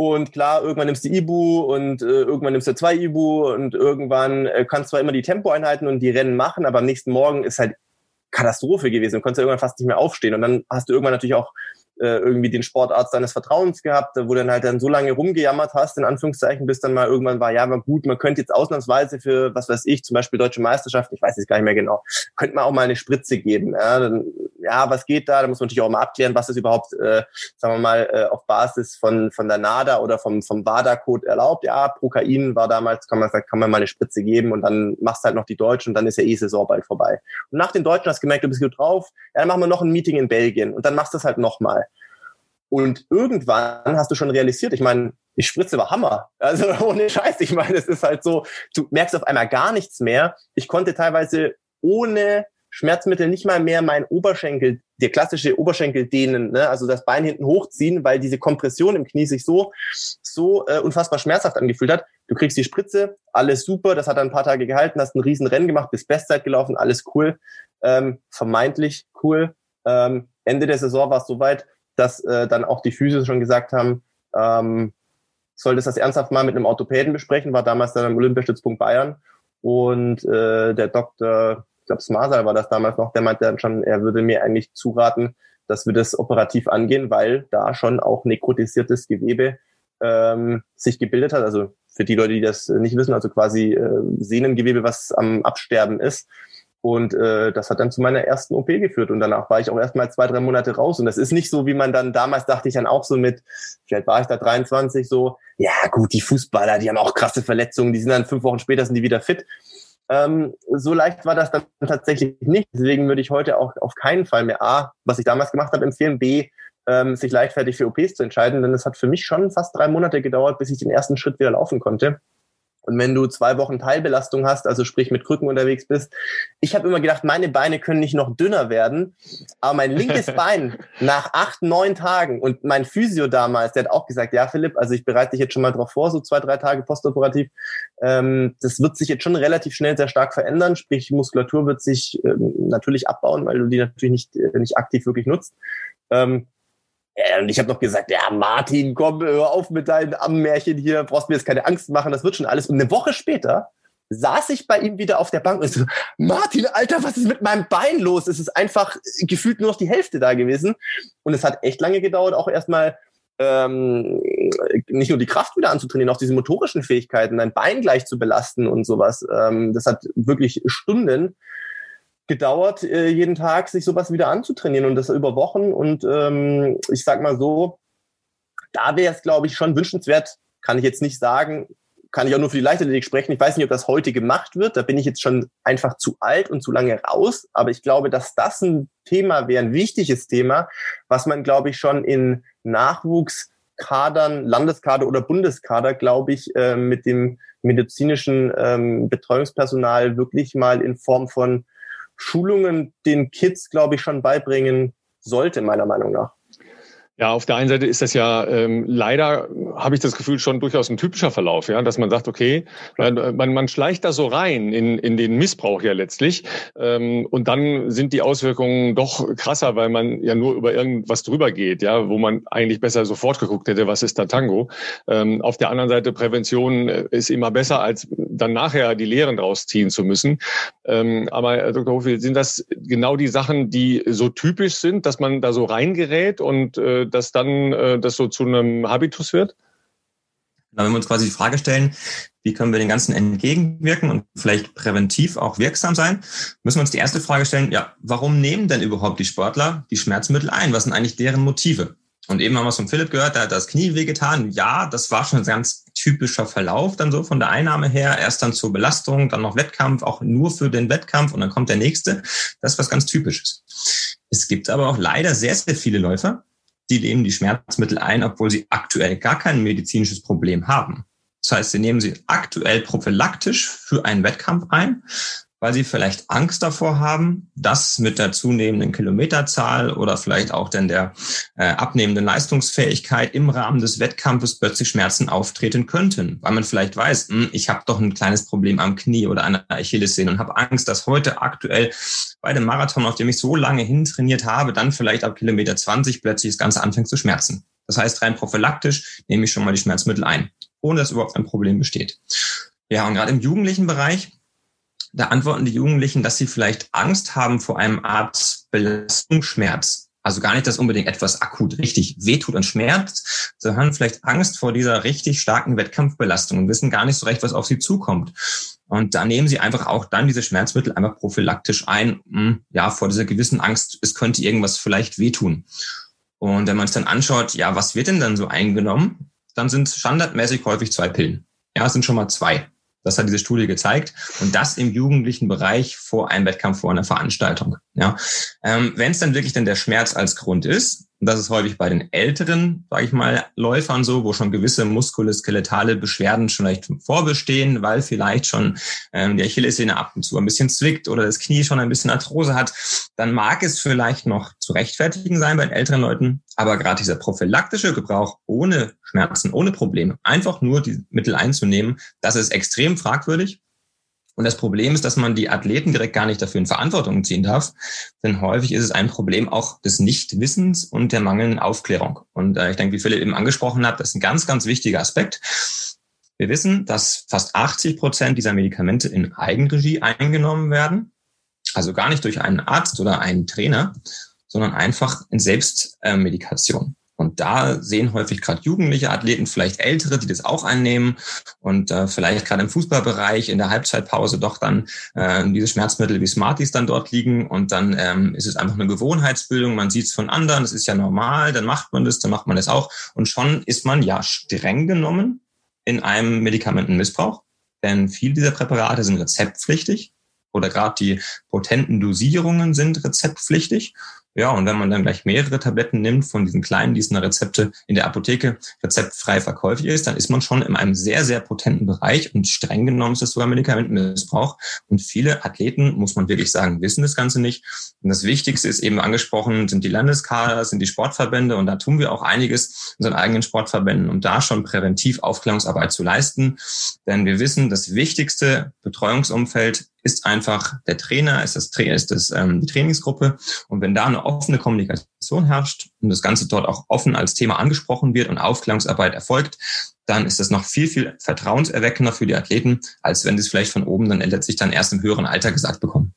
Und klar, irgendwann nimmst du Ibu und äh, irgendwann nimmst du zwei Ibu und irgendwann äh, kannst du zwar immer die Tempoeinheiten und die Rennen machen, aber am nächsten Morgen ist halt Katastrophe gewesen. Du konntest ja irgendwann fast nicht mehr aufstehen. Und dann hast du irgendwann natürlich auch äh, irgendwie den Sportarzt deines Vertrauens gehabt, wo du dann halt dann so lange rumgejammert hast, in Anführungszeichen, bis dann mal irgendwann war, ja, war gut, man könnte jetzt ausnahmsweise für, was weiß ich, zum Beispiel Deutsche Meisterschaft, ich weiß jetzt gar nicht mehr genau, könnte man auch mal eine Spritze geben. Ja, dann, ja was geht da? Da muss man natürlich auch mal abklären, was ist überhaupt, äh, sagen wir mal, äh, auf Basis von, von der NADA oder vom, vom WADA-Code erlaubt. Ja, Prokain war damals, kann man, kann man mal eine Spritze geben und dann machst du halt noch die Deutschen und dann ist ja eh Saison bald vorbei. Und nach den Deutschen hast du gemerkt, du bist gut drauf, ja, dann machen wir noch ein Meeting in Belgien und dann machst du es halt nochmal. Und irgendwann hast du schon realisiert, ich meine, die Spritze war Hammer. Also ohne Scheiß, ich meine, es ist halt so, du merkst auf einmal gar nichts mehr. Ich konnte teilweise ohne Schmerzmittel nicht mal mehr meinen Oberschenkel, der klassische Oberschenkel dehnen, ne? also das Bein hinten hochziehen, weil diese Kompression im Knie sich so, so äh, unfassbar schmerzhaft angefühlt hat. Du kriegst die Spritze, alles super, das hat dann ein paar Tage gehalten, hast ein riesen Rennen gemacht, bis Bestzeit gelaufen, alles cool, ähm, vermeintlich cool. Ähm, Ende der Saison war es soweit, dass äh, dann auch die Physio schon gesagt haben, ähm, solltest das ernsthaft mal mit einem Orthopäden besprechen, war damals dann am Olympiastützpunkt Bayern. Und äh, der Doktor, ich glaube Smasal war das damals noch, der meinte dann schon, er würde mir eigentlich zuraten, dass wir das operativ angehen, weil da schon auch nekrotisiertes Gewebe ähm, sich gebildet hat. Also für die Leute, die das nicht wissen, also quasi äh, Sehnengewebe, was am Absterben ist. Und äh, das hat dann zu meiner ersten OP geführt. Und danach war ich auch erstmal zwei, drei Monate raus. Und das ist nicht so, wie man dann damals dachte ich dann auch so mit, vielleicht war ich da 23 so, ja gut, die Fußballer, die haben auch krasse Verletzungen, die sind dann fünf Wochen später sind die wieder fit. Ähm, so leicht war das dann tatsächlich nicht. Deswegen würde ich heute auch auf keinen Fall mehr A, was ich damals gemacht habe, empfehlen, B, ähm, sich leichtfertig für OPs zu entscheiden. Denn es hat für mich schon fast drei Monate gedauert, bis ich den ersten Schritt wieder laufen konnte. Und wenn du zwei Wochen Teilbelastung hast, also sprich mit Krücken unterwegs bist, ich habe immer gedacht, meine Beine können nicht noch dünner werden, aber mein linkes Bein nach acht, neun Tagen und mein Physio damals, der hat auch gesagt, ja Philipp, also ich bereite dich jetzt schon mal drauf vor, so zwei, drei Tage postoperativ, ähm, das wird sich jetzt schon relativ schnell sehr stark verändern, sprich Muskulatur wird sich ähm, natürlich abbauen, weil du die natürlich nicht, äh, nicht aktiv wirklich nutzt. Ähm, und ich habe noch gesagt, ja, Martin, komm, hör auf mit deinen Ammenmärchen hier, brauchst mir jetzt keine Angst machen, das wird schon alles. Und eine Woche später saß ich bei ihm wieder auf der Bank und so, Martin, Alter, was ist mit meinem Bein los? Es ist einfach gefühlt nur noch die Hälfte da gewesen. Und es hat echt lange gedauert, auch erstmal ähm, nicht nur die Kraft wieder anzutrainieren, auch diese motorischen Fähigkeiten, dein Bein gleich zu belasten und sowas. Ähm, das hat wirklich Stunden gedauert, äh, jeden Tag sich sowas wieder anzutrainieren und das über Wochen. Und ähm, ich sag mal so, da wäre es, glaube ich, schon wünschenswert, kann ich jetzt nicht sagen, kann ich auch nur für die Leichtathletik sprechen. Ich weiß nicht, ob das heute gemacht wird. Da bin ich jetzt schon einfach zu alt und zu lange raus. Aber ich glaube, dass das ein Thema wäre, ein wichtiges Thema, was man, glaube ich, schon in Nachwuchskadern, Landeskader oder Bundeskader, glaube ich, äh, mit dem medizinischen ähm, Betreuungspersonal wirklich mal in Form von Schulungen den Kids, glaube ich, schon beibringen sollte, meiner Meinung nach. Ja, auf der einen Seite ist das ja ähm, leider, habe ich das Gefühl, schon durchaus ein typischer Verlauf, ja, dass man sagt, okay, man, man schleicht da so rein in, in den Missbrauch ja letztlich ähm, und dann sind die Auswirkungen doch krasser, weil man ja nur über irgendwas drüber geht, ja, wo man eigentlich besser sofort geguckt hätte, was ist da Tango. Ähm, auf der anderen Seite, Prävention äh, ist immer besser, als dann nachher die Lehren draus ziehen zu müssen. Ähm, aber Herr Dr. Hofi, sind das genau die Sachen, die so typisch sind, dass man da so reingerät und äh, dass dann äh, das so zu einem Habitus wird? wenn wir uns quasi die Frage stellen, wie können wir den Ganzen entgegenwirken und vielleicht präventiv auch wirksam sein, müssen wir uns die erste Frage stellen, ja, warum nehmen denn überhaupt die Sportler die Schmerzmittel ein? Was sind eigentlich deren Motive? Und eben haben wir es von Philipp gehört, da hat das Knie wehgetan. Ja, das war schon ein ganz typischer Verlauf dann so von der Einnahme her. Erst dann zur Belastung, dann noch Wettkampf, auch nur für den Wettkampf und dann kommt der nächste. Das ist was ganz Typisches. Es gibt aber auch leider sehr, sehr viele Läufer, die nehmen die Schmerzmittel ein, obwohl sie aktuell gar kein medizinisches Problem haben. Das heißt, sie nehmen sie aktuell prophylaktisch für einen Wettkampf ein, weil sie vielleicht Angst davor haben, dass mit der zunehmenden Kilometerzahl oder vielleicht auch denn der äh, abnehmenden Leistungsfähigkeit im Rahmen des Wettkampfes plötzlich Schmerzen auftreten könnten, weil man vielleicht weiß, hm, ich habe doch ein kleines Problem am Knie oder an der Achillessehne und habe Angst, dass heute aktuell bei dem Marathon, auf dem ich so lange hintrainiert habe, dann vielleicht ab Kilometer 20 plötzlich das Ganze anfängt zu schmerzen. Das heißt, rein prophylaktisch nehme ich schon mal die Schmerzmittel ein, ohne dass überhaupt ein Problem besteht. Ja, und gerade im jugendlichen Bereich Da antworten die Jugendlichen, dass sie vielleicht Angst haben vor einem Art Belastungsschmerz. Also gar nicht, dass unbedingt etwas akut richtig wehtut und schmerzt, sondern vielleicht Angst vor dieser richtig starken Wettkampfbelastung und wissen gar nicht so recht, was auf sie zukommt. Und da nehmen sie einfach auch dann diese Schmerzmittel einfach prophylaktisch ein, hm, ja, vor dieser gewissen Angst, es könnte irgendwas vielleicht wehtun. Und wenn man es dann anschaut, ja, was wird denn dann so eingenommen, dann sind standardmäßig häufig zwei Pillen. Ja, es sind schon mal zwei. Das hat diese Studie gezeigt. Und das im jugendlichen Bereich vor einem Wettkampf, vor einer Veranstaltung. Ja. Ähm, Wenn es dann wirklich dann der Schmerz als Grund ist, und das ist häufig bei den älteren, sage ich mal, Läufern so, wo schon gewisse muskuloskeletale Beschwerden schon leicht vorbestehen, weil vielleicht schon ähm, die Achillessehne ab und zu ein bisschen zwickt oder das Knie schon ein bisschen Arthrose hat, dann mag es vielleicht noch zu rechtfertigen sein bei den älteren Leuten. Aber gerade dieser prophylaktische Gebrauch ohne Schmerzen, ohne Probleme, einfach nur die Mittel einzunehmen, das ist extrem fragwürdig. Und das Problem ist, dass man die Athleten direkt gar nicht dafür in Verantwortung ziehen darf. Denn häufig ist es ein Problem auch des Nichtwissens und der mangelnden Aufklärung. Und äh, ich denke, wie Philipp eben angesprochen hat, das ist ein ganz, ganz wichtiger Aspekt. Wir wissen, dass fast 80 Prozent dieser Medikamente in Eigenregie eingenommen werden. Also gar nicht durch einen Arzt oder einen Trainer, sondern einfach in Selbstmedikation. Und da sehen häufig gerade jugendliche Athleten, vielleicht ältere, die das auch einnehmen und äh, vielleicht gerade im Fußballbereich in der Halbzeitpause doch dann äh, diese Schmerzmittel wie Smarties dann dort liegen und dann ähm, ist es einfach eine Gewohnheitsbildung, man sieht es von anderen, das ist ja normal, dann macht man das, dann macht man das auch. Und schon ist man ja streng genommen in einem Medikamentenmissbrauch, denn viele dieser Präparate sind rezeptpflichtig oder gerade die potenten Dosierungen sind rezeptpflichtig ja, und wenn man dann gleich mehrere Tabletten nimmt von diesen kleinen, die es in der Rezepte in der Apotheke rezeptfrei verkäuflich ist, dann ist man schon in einem sehr, sehr potenten Bereich und streng genommen ist es sogar Medikamentenmissbrauch. Und viele Athleten, muss man wirklich sagen, wissen das Ganze nicht. Und das Wichtigste ist eben angesprochen, sind die Landeskader, sind die Sportverbände und da tun wir auch einiges in unseren eigenen Sportverbänden, um da schon präventiv Aufklärungsarbeit zu leisten. Denn wir wissen, das wichtigste Betreuungsumfeld ist einfach der Trainer, ist das, ist das ähm, die Trainingsgruppe. Und wenn da eine offene Kommunikation herrscht und das Ganze dort auch offen als Thema angesprochen wird und Aufklärungsarbeit erfolgt, dann ist das noch viel, viel vertrauenserweckender für die Athleten, als wenn sie es vielleicht von oben dann letztlich dann erst im höheren Alter gesagt bekommen.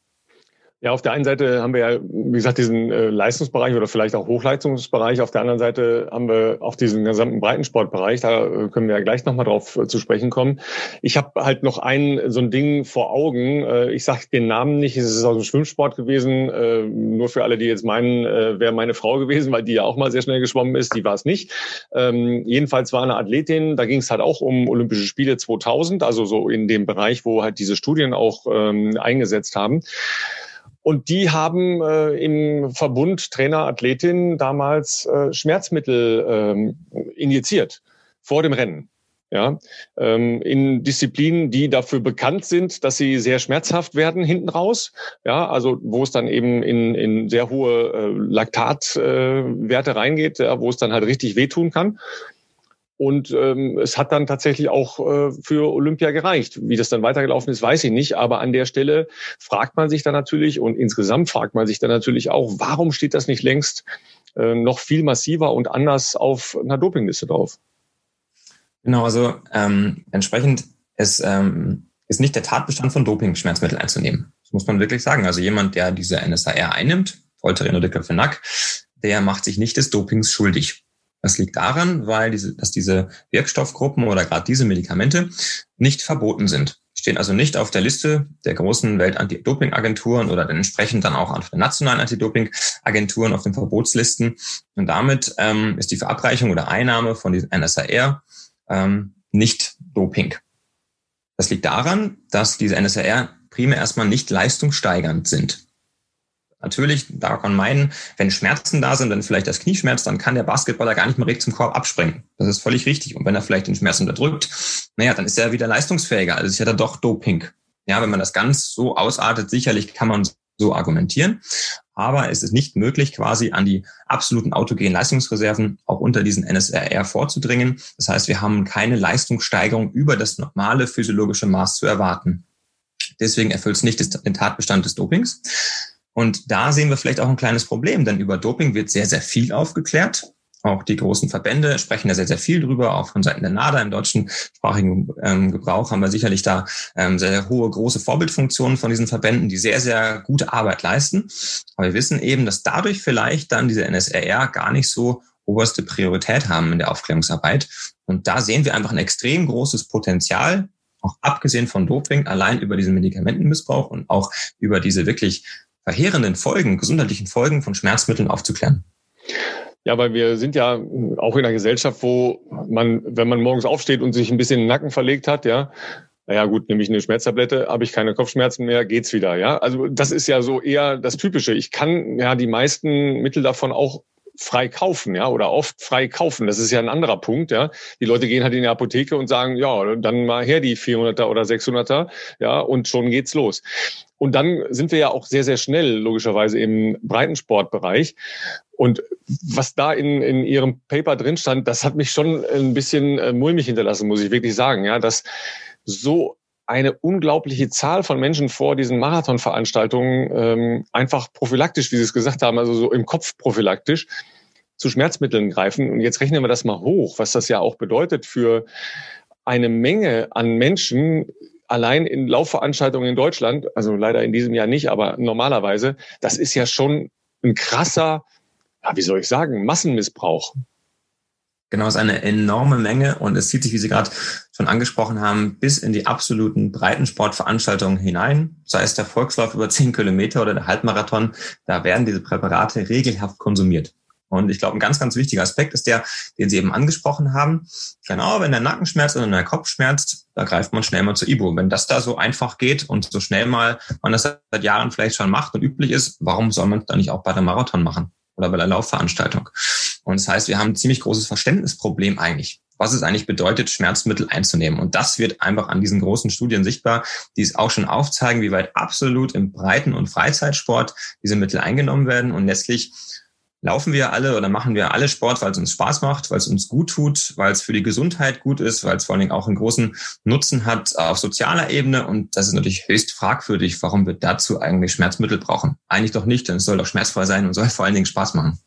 Ja, auf der einen Seite haben wir ja, wie gesagt, diesen äh, Leistungsbereich oder vielleicht auch Hochleistungsbereich. Auf der anderen Seite haben wir auch diesen gesamten Breitensportbereich. Da äh, können wir ja gleich nochmal drauf äh, zu sprechen kommen. Ich habe halt noch ein so ein Ding vor Augen. Äh, ich sage den Namen nicht. Es ist aus dem Schwimmsport gewesen. Äh, nur für alle, die jetzt meinen, äh, wäre meine Frau gewesen, weil die ja auch mal sehr schnell geschwommen ist. Die war es nicht. Ähm, jedenfalls war eine Athletin. Da ging es halt auch um Olympische Spiele 2000, also so in dem Bereich, wo halt diese Studien auch ähm, eingesetzt haben. Und die haben äh, im Verbund Trainer, Athletin damals äh, Schmerzmittel ähm, injiziert vor dem Rennen. Ja, ähm, in Disziplinen, die dafür bekannt sind, dass sie sehr schmerzhaft werden hinten raus. Ja, also wo es dann eben in, in sehr hohe äh, Laktatwerte äh, reingeht, ja, wo es dann halt richtig wehtun kann. Und ähm, es hat dann tatsächlich auch äh, für Olympia gereicht. Wie das dann weitergelaufen ist, weiß ich nicht. Aber an der Stelle fragt man sich dann natürlich und insgesamt fragt man sich dann natürlich auch, warum steht das nicht längst äh, noch viel massiver und anders auf einer Dopingliste drauf? Genau, also ähm, entsprechend ist, ähm, ist nicht der Tatbestand von Doping, Schmerzmittel einzunehmen. Das muss man wirklich sagen. Also jemand, der diese NSAR einnimmt, Voltaren oder Diclofenac, der macht sich nicht des Dopings schuldig. Das liegt daran, weil diese, dass diese Wirkstoffgruppen oder gerade diese Medikamente nicht verboten sind. Stehen also nicht auf der Liste der großen Welt-Anti-Doping-Agenturen oder dann entsprechend dann auch auf den nationalen Anti-Doping-Agenturen auf den Verbotslisten. Und damit ähm, ist die Verabreichung oder Einnahme von diesem NSAR ähm, nicht Doping. Das liegt daran, dass diese NSAR primär erstmal nicht leistungssteigernd sind. Natürlich, da kann man meinen, wenn Schmerzen da sind, wenn vielleicht das Knie schmerzt, dann kann der Basketballer gar nicht mehr richtig zum Korb abspringen. Das ist völlig richtig. Und wenn er vielleicht den Schmerz unterdrückt, naja, dann ist er wieder leistungsfähiger. Also ist ja da doch Doping. Ja, wenn man das ganz so ausartet, sicherlich kann man so argumentieren. Aber es ist nicht möglich, quasi an die absoluten autogenen Leistungsreserven auch unter diesen NSRR vorzudringen. Das heißt, wir haben keine Leistungssteigerung über das normale physiologische Maß zu erwarten. Deswegen erfüllt es nicht den Tatbestand des Dopings. Und da sehen wir vielleicht auch ein kleines Problem, denn über Doping wird sehr, sehr viel aufgeklärt. Auch die großen Verbände sprechen da sehr, sehr viel drüber. Auch von Seiten der NADA im deutschen sprachigen ähm, Gebrauch haben wir sicherlich da ähm, sehr, sehr hohe, große Vorbildfunktionen von diesen Verbänden, die sehr, sehr gute Arbeit leisten. Aber wir wissen eben, dass dadurch vielleicht dann diese NSRR gar nicht so oberste Priorität haben in der Aufklärungsarbeit. Und da sehen wir einfach ein extrem großes Potenzial, auch abgesehen von Doping, allein über diesen Medikamentenmissbrauch und auch über diese wirklich verheerenden Folgen, gesundheitlichen Folgen von Schmerzmitteln aufzuklären. Ja, weil wir sind ja auch in einer Gesellschaft, wo man, wenn man morgens aufsteht und sich ein bisschen den Nacken verlegt hat, ja, naja gut, nehme ich eine Schmerztablette, habe ich keine Kopfschmerzen mehr, geht's wieder, ja. Also das ist ja so eher das Typische. Ich kann ja die meisten Mittel davon auch frei kaufen, ja, oder oft frei kaufen. Das ist ja ein anderer Punkt, ja. Die Leute gehen halt in die Apotheke und sagen, ja, dann mal her die 400er oder 600er, ja, und schon geht's los. Und dann sind wir ja auch sehr, sehr schnell, logischerweise, im Breitensportbereich. Und was da in, in Ihrem Paper drin stand, das hat mich schon ein bisschen äh, mulmig hinterlassen, muss ich wirklich sagen, ja, dass so eine unglaubliche Zahl von Menschen vor diesen Marathonveranstaltungen ähm, einfach prophylaktisch, wie Sie es gesagt haben, also so im Kopf prophylaktisch zu Schmerzmitteln greifen. Und jetzt rechnen wir das mal hoch, was das ja auch bedeutet für eine Menge an Menschen, allein in Laufveranstaltungen in Deutschland, also leider in diesem Jahr nicht, aber normalerweise, das ist ja schon ein krasser, ja, wie soll ich sagen, Massenmissbrauch. Genau, es ist eine enorme Menge und es zieht sich, wie Sie gerade schon angesprochen haben, bis in die absoluten Breitensportveranstaltungen hinein. Sei es der Volkslauf über zehn Kilometer oder der Halbmarathon, da werden diese Präparate regelhaft konsumiert. Und ich glaube, ein ganz, ganz wichtiger Aspekt ist der, den Sie eben angesprochen haben. Genau, wenn der Nacken schmerzt oder der Kopf schmerzt, da greift man schnell mal zu Ibo. Wenn das da so einfach geht und so schnell mal man das seit Jahren vielleicht schon macht und üblich ist, warum soll man es dann nicht auch bei der Marathon machen oder bei der Laufveranstaltung? Und das heißt, wir haben ein ziemlich großes Verständnisproblem eigentlich, was es eigentlich bedeutet, Schmerzmittel einzunehmen. Und das wird einfach an diesen großen Studien sichtbar, die es auch schon aufzeigen, wie weit absolut im Breiten- und Freizeitsport diese Mittel eingenommen werden. Und letztlich laufen wir alle oder machen wir alle Sport, weil es uns Spaß macht, weil es uns gut tut, weil es für die Gesundheit gut ist, weil es vor allen Dingen auch einen großen Nutzen hat auf sozialer Ebene. Und das ist natürlich höchst fragwürdig, warum wir dazu eigentlich Schmerzmittel brauchen. Eigentlich doch nicht, denn es soll doch schmerzfrei sein und soll vor allen Dingen Spaß machen.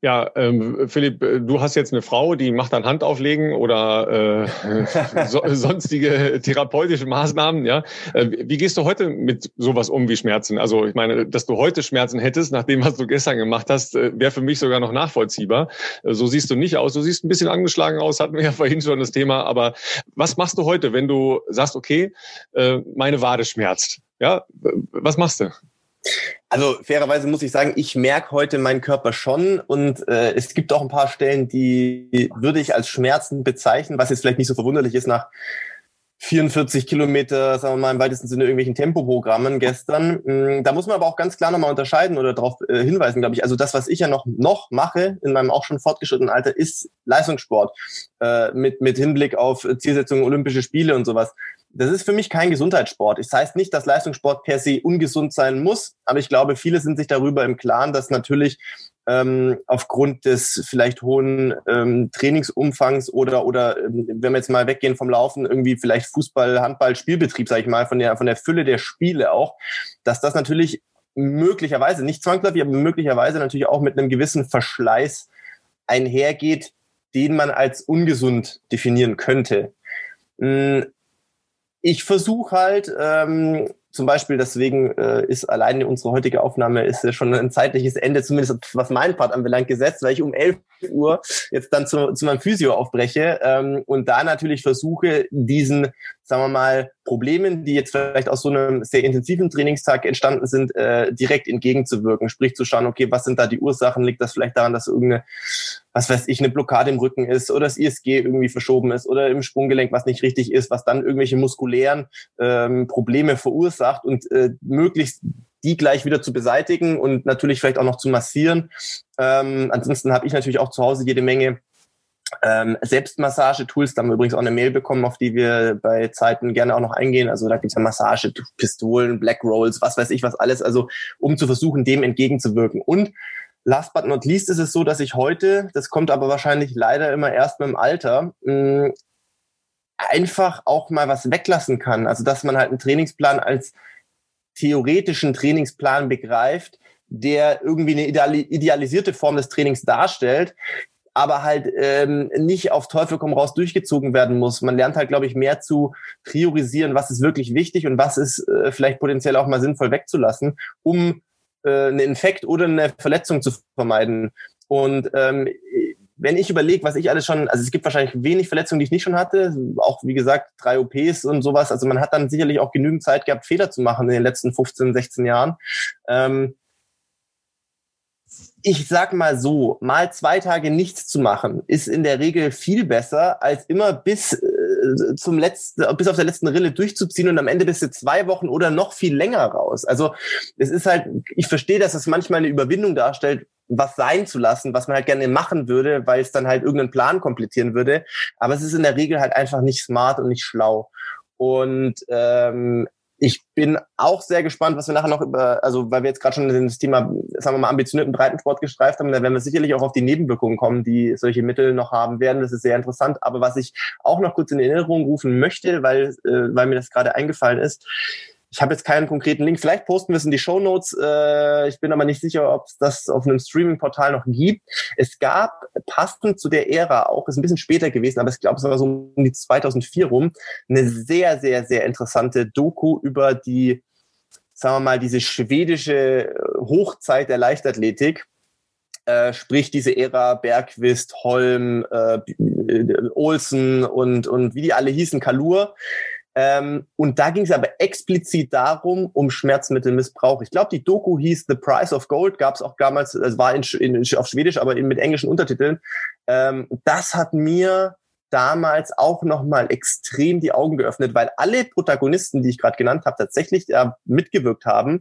Ja, ähm, Philipp, äh, du hast jetzt eine Frau, die macht dann Handauflegen oder äh, so, sonstige therapeutische Maßnahmen. Ja, äh, wie gehst du heute mit sowas um wie Schmerzen? Also ich meine, dass du heute Schmerzen hättest, nach dem, was du gestern gemacht hast, äh, wäre für mich sogar noch nachvollziehbar. So siehst du nicht aus. Du siehst ein bisschen angeschlagen aus, hatten wir ja vorhin schon das Thema. Aber was machst du heute, wenn du sagst, okay, meine Wade schmerzt? Ja, was machst du? Also fairerweise muss ich sagen, ich merke heute meinen Körper schon und äh, es gibt auch ein paar Stellen, die würde ich als Schmerzen bezeichnen, was jetzt vielleicht nicht so verwunderlich ist nach 44 Kilometer, sagen wir mal im weitesten Sinne irgendwelchen Tempoprogrammen gestern. Mm, da muss man aber auch ganz klar nochmal unterscheiden oder darauf äh, hinweisen, glaube ich. Also das, was ich ja noch, noch mache in meinem auch schon fortgeschrittenen Alter, ist Leistungssport äh, mit, mit Hinblick auf Zielsetzungen Olympische Spiele und sowas das ist für mich kein Gesundheitssport. Das heißt nicht, dass Leistungssport per se ungesund sein muss, aber ich glaube, viele sind sich darüber im Klaren, dass natürlich ähm, aufgrund des vielleicht hohen ähm, Trainingsumfangs oder oder ähm, wenn wir jetzt mal weggehen vom Laufen irgendwie vielleicht Fußball, Handball, Spielbetrieb, sage ich mal, von der von der Fülle der Spiele auch, dass das natürlich möglicherweise nicht zwangsläufig, aber möglicherweise natürlich auch mit einem gewissen Verschleiß einhergeht, den man als ungesund definieren könnte. Hm, ich versuche halt, ähm, zum Beispiel deswegen äh, ist alleine unsere heutige Aufnahme ist ja schon ein zeitliches Ende, zumindest was mein Part anbelangt, gesetzt, weil ich um 11 Uhr jetzt dann zu, zu meinem Physio aufbreche ähm, und da natürlich versuche, diesen, sagen wir mal, Problemen, die jetzt vielleicht aus so einem sehr intensiven Trainingstag entstanden sind, äh, direkt entgegenzuwirken. Sprich zu schauen, okay, was sind da die Ursachen? Liegt das vielleicht daran, dass irgendeine, was weiß ich, eine Blockade im Rücken ist oder das ISG irgendwie verschoben ist oder im Sprunggelenk was nicht richtig ist, was dann irgendwelche muskulären ähm, Probleme verursacht und äh, möglichst die gleich wieder zu beseitigen und natürlich vielleicht auch noch zu massieren. Ähm, ansonsten habe ich natürlich auch zu Hause jede Menge ähm, Selbstmassage-Tools, da haben wir übrigens auch eine Mail bekommen, auf die wir bei Zeiten gerne auch noch eingehen. Also da gibt's ja Massagepistolen, Black Rolls, was weiß ich was alles, also um zu versuchen, dem entgegenzuwirken. Und last but not least ist es so, dass ich heute, das kommt aber wahrscheinlich leider immer erst mit dem Alter, mh, einfach auch mal was weglassen kann. Also dass man halt einen Trainingsplan als theoretischen Trainingsplan begreift, der irgendwie eine idealisierte Form des Trainings darstellt, aber halt ähm, nicht auf Teufel komm raus durchgezogen werden muss. Man lernt halt, glaube ich, mehr zu priorisieren, was ist wirklich wichtig und was ist äh, vielleicht potenziell auch mal sinnvoll wegzulassen, um äh, einen Infekt oder eine Verletzung zu vermeiden. Und ähm, wenn ich überlege, was ich alles schon, also es gibt wahrscheinlich wenig Verletzungen, die ich nicht schon hatte, auch wie gesagt drei OPs und sowas. Also man hat dann sicherlich auch genügend Zeit gehabt, Fehler zu machen in den letzten 15, 16 Jahren. Ähm, ich sag mal so, mal zwei Tage nichts zu machen, ist in der Regel viel besser, als immer bis äh, zum letzten, bis auf der letzten Rille durchzuziehen und am Ende bist du zwei Wochen oder noch viel länger raus. Also es ist halt, ich verstehe, dass es manchmal eine Überwindung darstellt, was sein zu lassen, was man halt gerne machen würde, weil es dann halt irgendeinen Plan komplettieren würde. Aber es ist in der Regel halt einfach nicht smart und nicht schlau. Und ähm, ich bin auch sehr gespannt, was wir nachher noch über, also weil wir jetzt gerade schon das Thema, sagen wir mal, ambitionierten Breitensport gestreift haben, da werden wir sicherlich auch auf die Nebenwirkungen kommen, die solche Mittel noch haben werden. Das ist sehr interessant. Aber was ich auch noch kurz in Erinnerung rufen möchte, weil, äh, weil mir das gerade eingefallen ist, ich habe jetzt keinen konkreten Link. Vielleicht posten wir es in die Show Notes. Äh, ich bin aber nicht sicher, ob es das auf einem Streaming-Portal noch gibt. Es gab passend zu der Ära auch, ist ein bisschen später gewesen, aber ich glaube, es war so um die 2004 rum, eine sehr, sehr, sehr interessante Doku über die, sagen wir mal, diese schwedische Hochzeit der Leichtathletik. Äh, sprich diese Ära Bergquist, Holm, äh, Olsen und, und wie die alle hießen, Kalur ähm, und da ging es aber explizit darum, um Schmerzmittelmissbrauch. Ich glaube, die Doku hieß The Price of Gold, gab es auch damals, es war in, in, auf Schwedisch, aber in, mit englischen Untertiteln. Ähm, das hat mir damals auch nochmal extrem die Augen geöffnet, weil alle Protagonisten, die ich gerade genannt habe, tatsächlich ja, mitgewirkt haben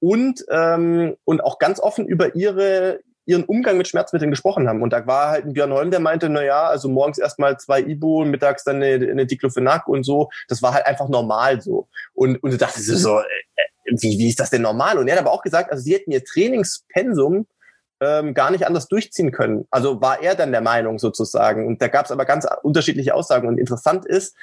und, ähm, und auch ganz offen über ihre, ihren Umgang mit Schmerzmitteln gesprochen haben. Und da war halt ein Björn Holm, der meinte, na ja, also morgens erstmal zwei Ibu, mittags dann eine, eine Diclofenac und so. Das war halt einfach normal so. Und, und du dachtest so, äh, äh, wie, wie ist das denn normal? Und er hat aber auch gesagt, also sie hätten ihr Trainingspensum ähm, gar nicht anders durchziehen können. Also war er dann der Meinung sozusagen. Und da gab es aber ganz unterschiedliche Aussagen. Und interessant ist,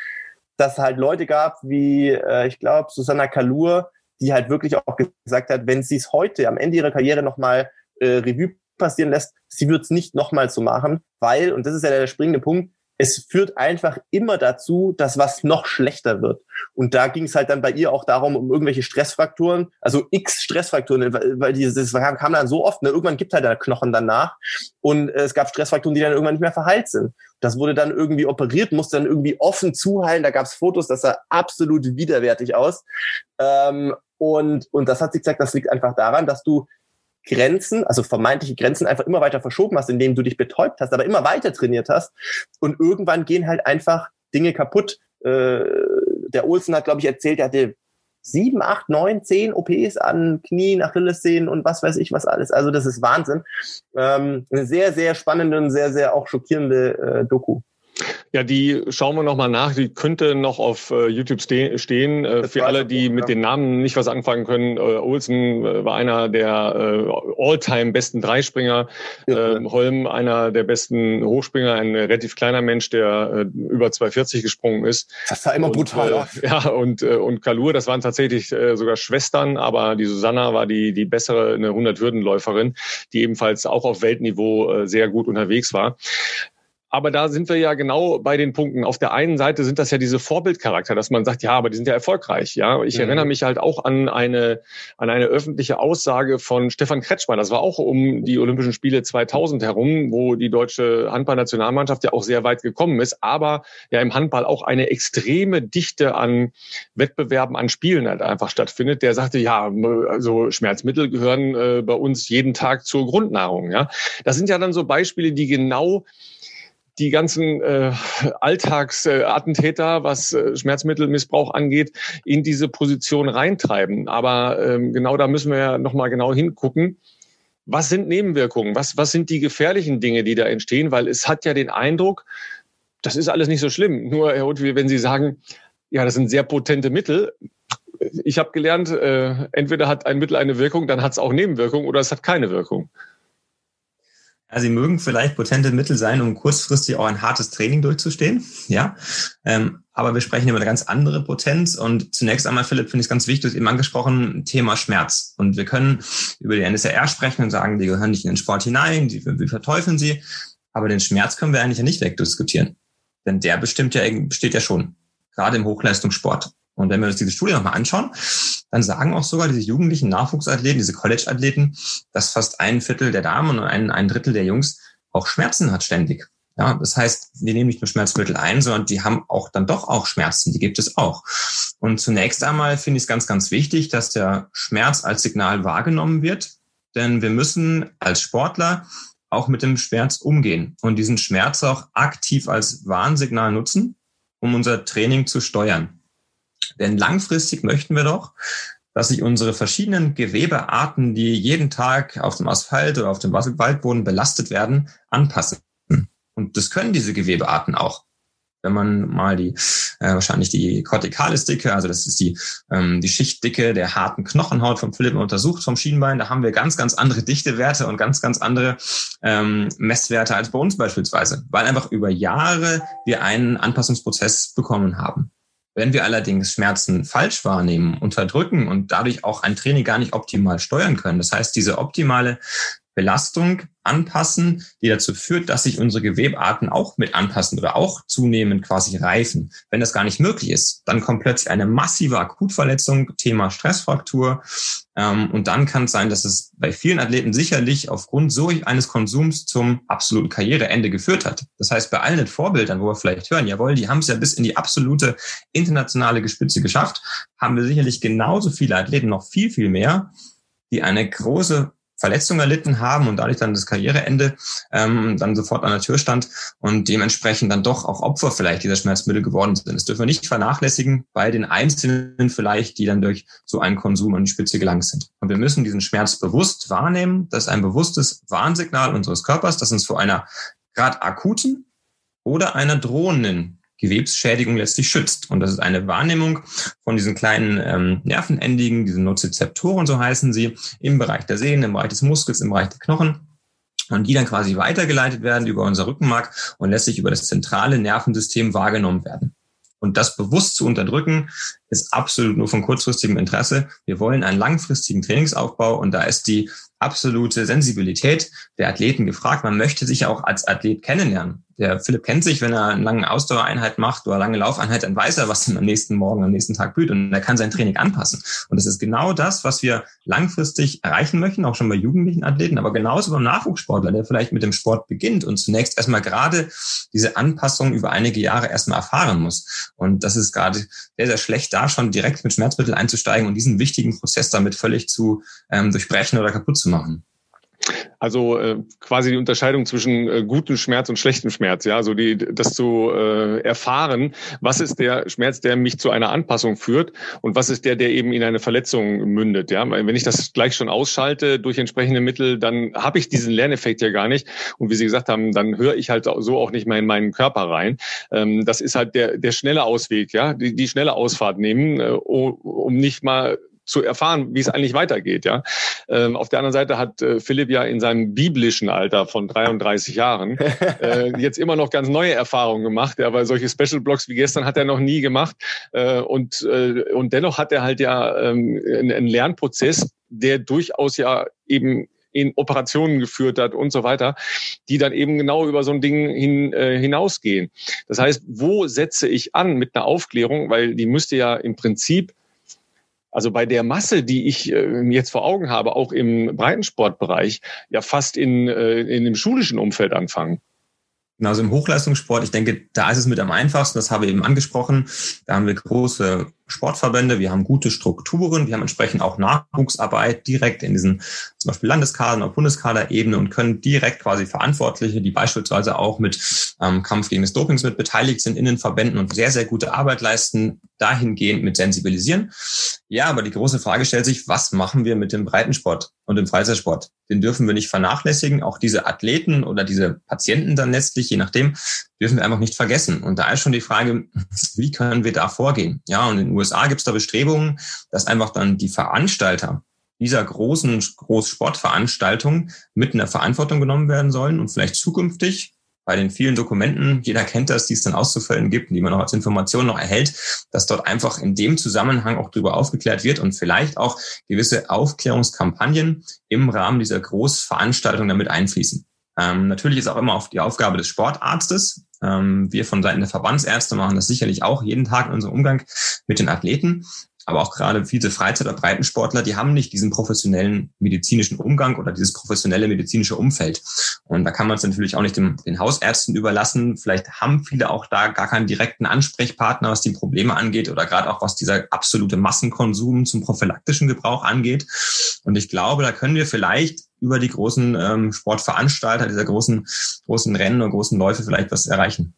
dass halt Leute gab, wie, äh, ich glaube, Susanna Kalur, die halt wirklich auch gesagt hat, wenn sie es heute am Ende ihrer Karriere nochmal äh, Revue passieren lässt, sie wird es nicht nochmal so machen, weil, und das ist ja der springende Punkt, es führt einfach immer dazu, dass was noch schlechter wird. Und da ging es halt dann bei ihr auch darum, um irgendwelche Stressfrakturen, also x Stressfrakturen, weil dieses kam dann so oft, ne, irgendwann gibt halt der Knochen danach und äh, es gab Stressfrakturen, die dann irgendwann nicht mehr verheilt sind. Das wurde dann irgendwie operiert, musste dann irgendwie offen zuheilen. Da gab es Fotos, das sah absolut widerwärtig aus. Ähm, und, und das hat sich gesagt, das liegt einfach daran, dass du Grenzen, also vermeintliche Grenzen einfach immer weiter verschoben hast, indem du dich betäubt hast, aber immer weiter trainiert hast. Und irgendwann gehen halt einfach Dinge kaputt. Äh, der Olsen hat, glaube ich, erzählt, er hatte sieben, acht, neun, zehn OPs an Knien, Achillessehnen und was weiß ich was alles. Also das ist Wahnsinn. Ähm, eine sehr, sehr spannende und sehr, sehr auch schockierende äh, Doku. Ja, die schauen wir nochmal nach. Die könnte noch auf äh, YouTube ste stehen. Äh, für alle, die mit den Namen nicht was anfangen können, äh, Olsen äh, war einer der äh, all-time besten Dreispringer. Äh, Holm einer der besten Hochspringer, ein relativ kleiner Mensch, der äh, über 240 gesprungen ist. Das war immer und, brutal. Äh, ja, und, und Kalur, das waren tatsächlich sogar Schwestern, aber die Susanna war die, die bessere, eine 100-Hürdenläuferin, die ebenfalls auch auf Weltniveau sehr gut unterwegs war. Aber da sind wir ja genau bei den Punkten. Auf der einen Seite sind das ja diese Vorbildcharakter, dass man sagt, ja, aber die sind ja erfolgreich. Ja, ich mhm. erinnere mich halt auch an eine, an eine öffentliche Aussage von Stefan Kretschmann. Das war auch um die Olympischen Spiele 2000 herum, wo die deutsche Handballnationalmannschaft ja auch sehr weit gekommen ist, aber ja im Handball auch eine extreme Dichte an Wettbewerben, an Spielen halt einfach stattfindet. Der sagte, ja, also Schmerzmittel gehören äh, bei uns jeden Tag zur Grundnahrung. Ja, das sind ja dann so Beispiele, die genau die ganzen äh, Alltagsattentäter, was äh, Schmerzmittelmissbrauch angeht, in diese Position reintreiben. Aber ähm, genau da müssen wir ja nochmal genau hingucken. Was sind Nebenwirkungen? Was, was sind die gefährlichen Dinge, die da entstehen? Weil es hat ja den Eindruck, das ist alles nicht so schlimm. Nur, Herr Hutwi, wenn Sie sagen, ja, das sind sehr potente Mittel. Ich habe gelernt, äh, entweder hat ein Mittel eine Wirkung, dann hat es auch Nebenwirkungen oder es hat keine Wirkung. Ja, sie mögen vielleicht potente Mittel sein, um kurzfristig auch ein hartes Training durchzustehen. Ja, ähm, aber wir sprechen über eine ganz andere Potenz. Und zunächst einmal, Philipp, finde ich es ganz wichtig, eben angesprochen, Thema Schmerz. Und wir können über die NSRR sprechen und sagen, die gehören nicht in den Sport hinein, die, wir verteufeln sie. Aber den Schmerz können wir eigentlich ja nicht wegdiskutieren. Denn der bestimmt ja, besteht ja schon. Gerade im Hochleistungssport. Und wenn wir uns diese Studie nochmal anschauen, dann sagen auch sogar diese jugendlichen Nachwuchsathleten, diese College-Athleten, dass fast ein Viertel der Damen und ein, ein Drittel der Jungs auch Schmerzen hat ständig. Ja, das heißt, die nehmen nicht nur Schmerzmittel ein, sondern die haben auch dann doch auch Schmerzen. Die gibt es auch. Und zunächst einmal finde ich es ganz, ganz wichtig, dass der Schmerz als Signal wahrgenommen wird. Denn wir müssen als Sportler auch mit dem Schmerz umgehen und diesen Schmerz auch aktiv als Warnsignal nutzen, um unser Training zu steuern. Denn langfristig möchten wir doch, dass sich unsere verschiedenen Gewebearten, die jeden Tag auf dem Asphalt oder auf dem Waldboden belastet werden, anpassen. Und das können diese Gewebearten auch. Wenn man mal die äh, wahrscheinlich die Kortikalisdicke, also das ist die ähm, die Schichtdicke der harten Knochenhaut von Philipp untersucht vom Schienbein, da haben wir ganz ganz andere Dichtewerte und ganz ganz andere ähm, Messwerte als bei uns beispielsweise, weil einfach über Jahre wir einen Anpassungsprozess bekommen haben. Wenn wir allerdings Schmerzen falsch wahrnehmen, unterdrücken und dadurch auch ein Training gar nicht optimal steuern können, das heißt, diese optimale Belastung anpassen, die dazu führt, dass sich unsere Gewebarten auch mit anpassen oder auch zunehmend quasi reifen. Wenn das gar nicht möglich ist, dann kommt plötzlich eine massive Akutverletzung, Thema Stressfraktur. Ähm, und dann kann es sein, dass es bei vielen Athleten sicherlich aufgrund so eines Konsums zum absoluten Karriereende geführt hat. Das heißt, bei allen Vorbildern, wo wir vielleicht hören, jawohl, die haben es ja bis in die absolute internationale Gespitze geschafft, haben wir sicherlich genauso viele Athleten, noch viel, viel mehr, die eine große Verletzung erlitten haben und dadurch dann das Karriereende ähm, dann sofort an der Tür stand und dementsprechend dann doch auch Opfer vielleicht dieser Schmerzmittel geworden sind. Das dürfen wir nicht vernachlässigen bei den Einzelnen vielleicht, die dann durch so einen Konsum an die Spitze gelangt sind. Und wir müssen diesen Schmerz bewusst wahrnehmen. Das ist ein bewusstes Warnsignal unseres Körpers, das uns vor einer gerade akuten oder einer drohenden Gewebsschädigung letztlich schützt. Und das ist eine Wahrnehmung von diesen kleinen ähm, Nervenendigen, diesen Nozizeptoren, so heißen sie, im Bereich der Sehnen, im Bereich des Muskels, im Bereich der Knochen und die dann quasi weitergeleitet werden über unser Rückenmark und letztlich über das zentrale Nervensystem wahrgenommen werden. Und das bewusst zu unterdrücken, ist absolut nur von kurzfristigem Interesse. Wir wollen einen langfristigen Trainingsaufbau und da ist die absolute Sensibilität der Athleten gefragt. Man möchte sich auch als Athlet kennenlernen. Der Philipp kennt sich, wenn er eine lange Ausdauereinheit macht oder lange Laufeinheit, dann weiß er, was ihm am nächsten Morgen, am nächsten Tag blüht und er kann sein Training anpassen. Und das ist genau das, was wir langfristig erreichen möchten, auch schon bei jugendlichen Athleten, aber genauso beim Nachwuchssportler, der vielleicht mit dem Sport beginnt und zunächst erstmal gerade diese Anpassung über einige Jahre erstmal erfahren muss. Und das ist gerade sehr, sehr schlecht, da schon direkt mit Schmerzmitteln einzusteigen und diesen wichtigen Prozess damit völlig zu ähm, durchbrechen oder kaputt zu machen. Also äh, quasi die Unterscheidung zwischen äh, gutem Schmerz und schlechtem Schmerz, ja, so die das zu äh, erfahren, was ist der Schmerz, der mich zu einer Anpassung führt und was ist der, der eben in eine Verletzung mündet, ja? Wenn ich das gleich schon ausschalte durch entsprechende Mittel, dann habe ich diesen Lerneffekt ja gar nicht und wie Sie gesagt haben, dann höre ich halt so auch nicht mehr in meinen Körper rein. Ähm, das ist halt der der schnelle Ausweg, ja, die, die schnelle Ausfahrt nehmen, äh, um nicht mal zu erfahren, wie es eigentlich weitergeht. Ja, ähm, auf der anderen Seite hat äh, Philipp ja in seinem biblischen Alter von 33 Jahren äh, jetzt immer noch ganz neue Erfahrungen gemacht. Ja, weil solche Special Blocks wie gestern hat er noch nie gemacht äh, und äh, und dennoch hat er halt ja ähm, einen Lernprozess, der durchaus ja eben in Operationen geführt hat und so weiter, die dann eben genau über so ein Ding hin, äh, hinausgehen. Das heißt, wo setze ich an mit einer Aufklärung, weil die müsste ja im Prinzip also bei der Masse, die ich äh, jetzt vor Augen habe, auch im Breitensportbereich, ja fast in, äh, in dem schulischen Umfeld anfangen. Also im Hochleistungssport, ich denke, da ist es mit am einfachsten, das habe ich eben angesprochen. Da haben wir große Sportverbände, wir haben gute Strukturen, wir haben entsprechend auch Nachwuchsarbeit direkt in diesen zum Beispiel Landeskader- oder Bundeskaderebene und können direkt quasi Verantwortliche, die beispielsweise auch mit ähm, Kampf gegen das Dopings mit beteiligt sind in den Verbänden und sehr, sehr gute Arbeit leisten, dahingehend mit sensibilisieren. Ja, aber die große Frage stellt sich, was machen wir mit dem Breitensport und dem Freizeitsport? Den dürfen wir nicht vernachlässigen. Auch diese Athleten oder diese Patienten dann letztlich, je nachdem, dürfen wir einfach nicht vergessen. Und da ist schon die Frage, wie können wir da vorgehen? Ja, und in den USA gibt es da Bestrebungen, dass einfach dann die Veranstalter dieser großen Großsportveranstaltung mit in der Verantwortung genommen werden sollen und vielleicht zukünftig bei den vielen Dokumenten, jeder kennt das, die es dann auszufällen gibt, die man noch als Information noch erhält, dass dort einfach in dem Zusammenhang auch darüber aufgeklärt wird und vielleicht auch gewisse Aufklärungskampagnen im Rahmen dieser Großveranstaltung damit einfließen. Ähm, natürlich ist auch immer auf die Aufgabe des Sportarztes. Ähm, wir von Seiten der Verbandsärzte machen das sicherlich auch jeden Tag in unserem Umgang mit den Athleten aber auch gerade viele Freizeit- oder Breitensportler, die haben nicht diesen professionellen medizinischen Umgang oder dieses professionelle medizinische Umfeld. Und da kann man es natürlich auch nicht dem, den Hausärzten überlassen. Vielleicht haben viele auch da gar keinen direkten Ansprechpartner, was die Probleme angeht oder gerade auch was dieser absolute Massenkonsum zum prophylaktischen Gebrauch angeht. Und ich glaube, da können wir vielleicht über die großen ähm, Sportveranstalter, dieser großen, großen Rennen und großen Läufe vielleicht was erreichen.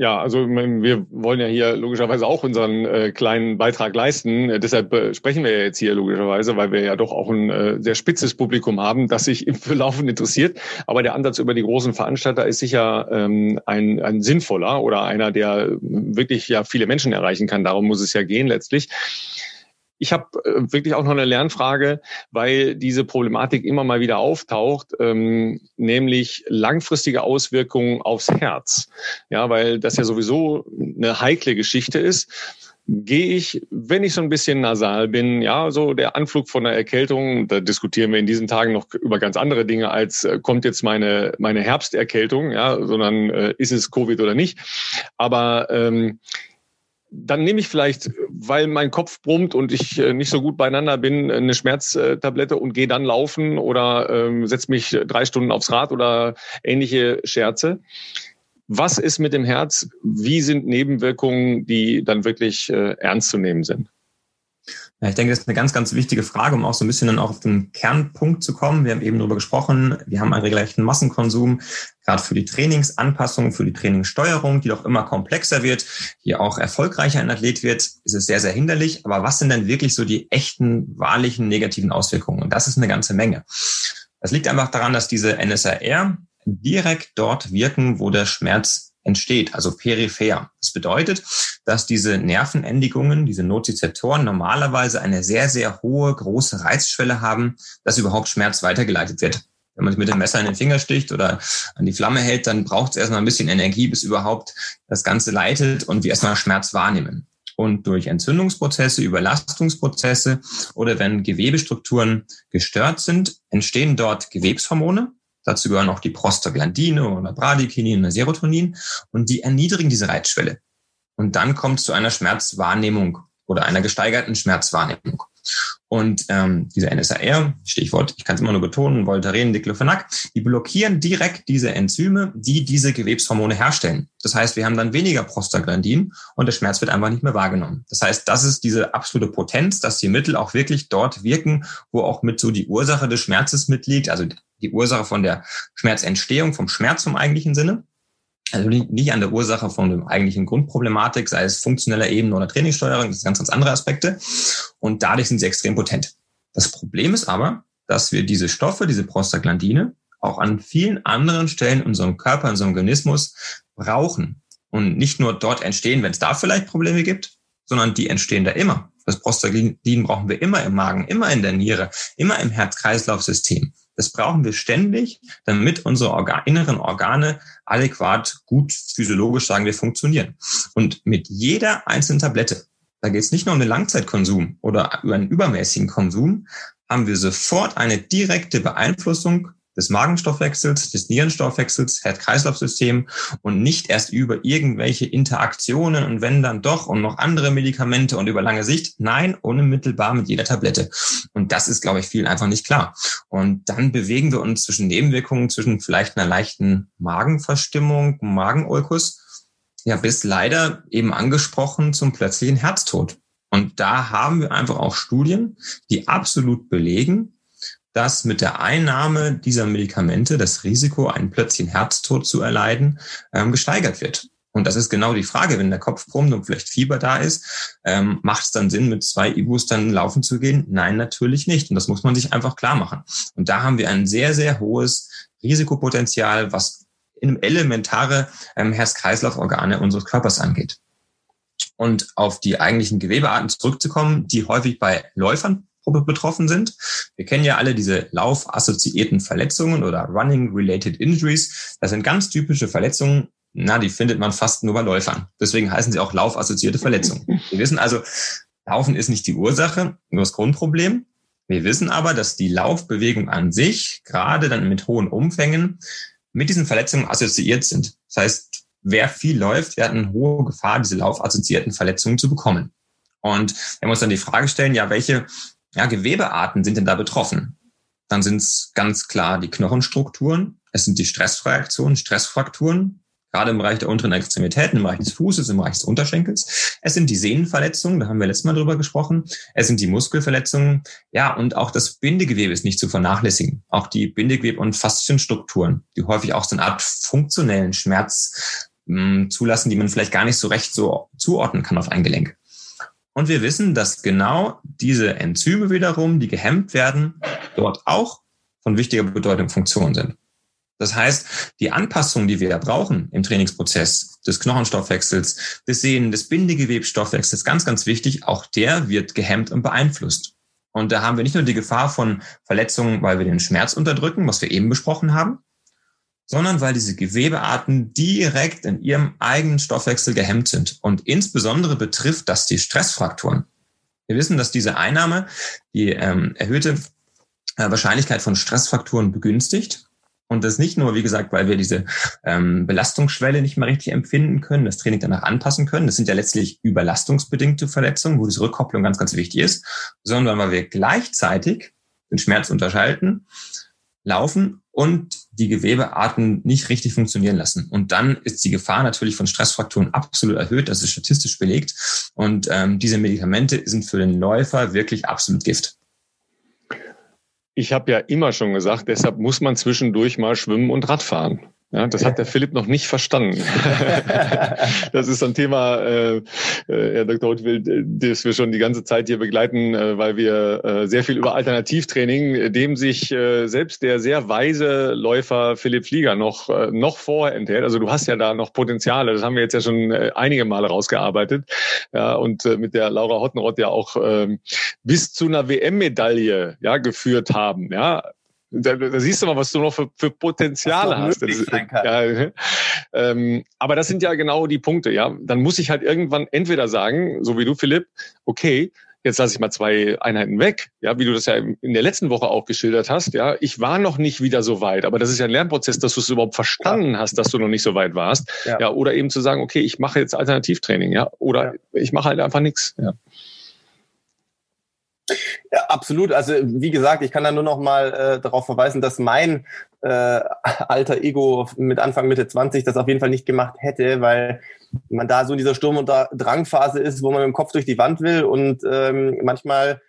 Ja, also wir wollen ja hier logischerweise auch unseren äh, kleinen Beitrag leisten. Äh, deshalb äh, sprechen wir jetzt hier logischerweise, weil wir ja doch auch ein äh, sehr spitzes Publikum haben, das sich für Laufen interessiert. Aber der Ansatz über die großen Veranstalter ist sicher ähm, ein, ein sinnvoller oder einer, der wirklich ja viele Menschen erreichen kann. Darum muss es ja gehen letztlich. Ich habe äh, wirklich auch noch eine Lernfrage, weil diese Problematik immer mal wieder auftaucht, ähm, nämlich langfristige Auswirkungen aufs Herz. Ja, weil das ja sowieso eine heikle Geschichte ist gehe ich, wenn ich so ein bisschen nasal bin, ja, so der Anflug von der Erkältung, da diskutieren wir in diesen Tagen noch über ganz andere Dinge als äh, kommt jetzt meine meine Herbsterkältung, ja, sondern äh, ist es Covid oder nicht. Aber ähm, dann nehme ich vielleicht, weil mein Kopf brummt und ich äh, nicht so gut beieinander bin, eine Schmerztablette und gehe dann laufen oder ähm, setze mich drei Stunden aufs Rad oder ähnliche Scherze. Was ist mit dem Herz? Wie sind Nebenwirkungen, die dann wirklich äh, ernst zu nehmen sind? Ja, ich denke, das ist eine ganz, ganz wichtige Frage, um auch so ein bisschen dann auch auf den Kernpunkt zu kommen. Wir haben eben darüber gesprochen, wir haben einen regelrechten Massenkonsum, gerade für die Trainingsanpassung, für die Trainingssteuerung, die doch immer komplexer wird, die auch erfolgreicher ein Athlet wird, ist es sehr, sehr hinderlich. Aber was sind denn wirklich so die echten, wahrlichen negativen Auswirkungen? Und das ist eine ganze Menge. Das liegt einfach daran, dass diese NSAR direkt dort wirken, wo der Schmerz entsteht, also peripher. Das bedeutet, dass diese Nervenendigungen, diese Nozizeptoren normalerweise eine sehr, sehr hohe, große Reizschwelle haben, dass überhaupt Schmerz weitergeleitet wird. Wenn man sich mit dem Messer in den Finger sticht oder an die Flamme hält, dann braucht es erstmal ein bisschen Energie, bis überhaupt das Ganze leitet und wir erstmal Schmerz wahrnehmen. Und durch Entzündungsprozesse, Überlastungsprozesse oder wenn Gewebestrukturen gestört sind, entstehen dort Gewebshormone, Dazu gehören auch die Prostaglandine oder Bradykinin oder Serotonin und die erniedrigen diese Reizschwelle. Und dann kommt es zu einer Schmerzwahrnehmung oder einer gesteigerten Schmerzwahrnehmung. Und ähm, diese NSAR, Stichwort, ich kann es immer nur betonen, Voltaren, Diclofenac, die blockieren direkt diese Enzyme, die diese Gewebshormone herstellen. Das heißt, wir haben dann weniger Prostaglandin und der Schmerz wird einfach nicht mehr wahrgenommen. Das heißt, das ist diese absolute Potenz, dass die Mittel auch wirklich dort wirken, wo auch mit so die Ursache des Schmerzes mitliegt, also die Ursache von der Schmerzentstehung, vom Schmerz vom eigentlichen Sinne. Also nicht an der Ursache von dem eigentlichen Grundproblematik, sei es funktioneller Ebene oder Trainingssteuerung, das sind ganz, ganz andere Aspekte. Und dadurch sind sie extrem potent. Das Problem ist aber, dass wir diese Stoffe, diese Prostaglandine, auch an vielen anderen Stellen in unserem Körper, in unserem Organismus brauchen. Und nicht nur dort entstehen, wenn es da vielleicht Probleme gibt, sondern die entstehen da immer. Das Prostaglandin brauchen wir immer im Magen, immer in der Niere, immer im Herz-Kreislauf-System. Das brauchen wir ständig, damit unsere Organ inneren Organe adäquat, gut, physiologisch, sagen wir, funktionieren. Und mit jeder einzelnen Tablette, da geht es nicht nur um den Langzeitkonsum oder über einen übermäßigen Konsum, haben wir sofort eine direkte Beeinflussung des Magenstoffwechsels, des Nierenstoffwechsels, Herz-Kreislauf-System und nicht erst über irgendwelche Interaktionen und wenn dann doch und noch andere Medikamente und über lange Sicht. Nein, unmittelbar mit jeder Tablette. Und das ist, glaube ich, vielen einfach nicht klar. Und dann bewegen wir uns zwischen Nebenwirkungen, zwischen vielleicht einer leichten Magenverstimmung, Magenulkus, ja, bis leider eben angesprochen zum plötzlichen Herztod. Und da haben wir einfach auch Studien, die absolut belegen, dass mit der Einnahme dieser Medikamente das Risiko, einen plötzlichen Herztod zu erleiden, ähm, gesteigert wird. Und das ist genau die Frage, wenn der Kopf brummt und vielleicht Fieber da ist, ähm, macht es dann Sinn, mit zwei Ibus dann laufen zu gehen? Nein, natürlich nicht. Und das muss man sich einfach klar machen. Und da haben wir ein sehr, sehr hohes Risikopotenzial, was in elementare ähm, Herz-Kreislauf-Organe unseres Körpers angeht. Und auf die eigentlichen Gewebearten zurückzukommen, die häufig bei Läufern betroffen sind. Wir kennen ja alle diese laufassoziierten Verletzungen oder Running-Related Injuries. Das sind ganz typische Verletzungen, na, die findet man fast nur bei Läufern. Deswegen heißen sie auch laufassoziierte Verletzungen. Wir wissen also, Laufen ist nicht die Ursache, nur das Grundproblem. Wir wissen aber, dass die Laufbewegung an sich, gerade dann mit hohen Umfängen, mit diesen Verletzungen assoziiert sind. Das heißt, wer viel läuft, der hat eine hohe Gefahr, diese laufassoziierten Verletzungen zu bekommen. Und wenn wir uns dann die Frage stellen, ja, welche ja, Gewebearten sind denn da betroffen? Dann sind es ganz klar die Knochenstrukturen, es sind die Stressreaktionen, Stressfrakturen, gerade im Bereich der unteren Extremitäten, im Bereich des Fußes, im Bereich des Unterschenkels. Es sind die Sehnenverletzungen, da haben wir letztes Mal drüber gesprochen. Es sind die Muskelverletzungen. Ja, und auch das Bindegewebe ist nicht zu vernachlässigen. Auch die Bindegewebe- und Faszienstrukturen, die häufig auch so eine Art funktionellen Schmerz hm, zulassen, die man vielleicht gar nicht so recht so zuordnen kann auf ein Gelenk. Und wir wissen, dass genau diese Enzyme wiederum, die gehemmt werden, dort auch von wichtiger Bedeutung Funktion sind. Das heißt, die Anpassung, die wir brauchen im Trainingsprozess des Knochenstoffwechsels, des Sehnen, des Bindegewebsstoffwechsels, ganz, ganz wichtig, auch der wird gehemmt und beeinflusst. Und da haben wir nicht nur die Gefahr von Verletzungen, weil wir den Schmerz unterdrücken, was wir eben besprochen haben, sondern weil diese Gewebearten direkt in ihrem eigenen Stoffwechsel gehemmt sind. Und insbesondere betrifft das die Stressfrakturen. Wir wissen, dass diese Einnahme die ähm, erhöhte äh, Wahrscheinlichkeit von Stressfrakturen begünstigt und das nicht nur, wie gesagt, weil wir diese ähm, Belastungsschwelle nicht mehr richtig empfinden können, das Training danach anpassen können. Das sind ja letztlich überlastungsbedingte Verletzungen, wo diese Rückkopplung ganz, ganz wichtig ist, sondern weil wir gleichzeitig den Schmerz unterschalten, laufen und die Gewebearten nicht richtig funktionieren lassen. Und dann ist die Gefahr natürlich von Stressfrakturen absolut erhöht. Das ist statistisch belegt. Und ähm, diese Medikamente sind für den Läufer wirklich absolut Gift ich habe ja immer schon gesagt, deshalb muss man zwischendurch mal schwimmen und Radfahren. Ja, das hat der Philipp noch nicht verstanden. das ist ein Thema, äh, äh, Herr Dr. Hotwild, das wir schon die ganze Zeit hier begleiten, äh, weil wir äh, sehr viel über Alternativtraining, dem sich äh, selbst der sehr weise Läufer Philipp Flieger noch, äh, noch vorher enthält. Also du hast ja da noch Potenziale, das haben wir jetzt ja schon äh, einige Male rausgearbeitet. Ja, und äh, mit der Laura Hottenrott ja auch äh, bis zu einer WM-Medaille ja, geführt haben. Ja, da, da, siehst du mal, was du noch für, für Potenziale hast. Das, ja, ähm, aber das sind ja genau die Punkte, ja. Dann muss ich halt irgendwann entweder sagen, so wie du, Philipp, okay, jetzt lasse ich mal zwei Einheiten weg, ja, wie du das ja in der letzten Woche auch geschildert hast, ja. Ich war noch nicht wieder so weit, aber das ist ja ein Lernprozess, dass du es überhaupt verstanden ja. hast, dass du noch nicht so weit warst, ja. ja. Oder eben zu sagen, okay, ich mache jetzt Alternativtraining, ja, oder ich mache halt einfach nichts, ja. Ja, absolut. Also wie gesagt, ich kann da nur noch mal äh, darauf verweisen, dass mein äh, alter Ego mit Anfang Mitte 20 das auf jeden Fall nicht gemacht hätte, weil man da so in dieser Sturm- und Drangphase ist, wo man mit dem Kopf durch die Wand will und ähm, manchmal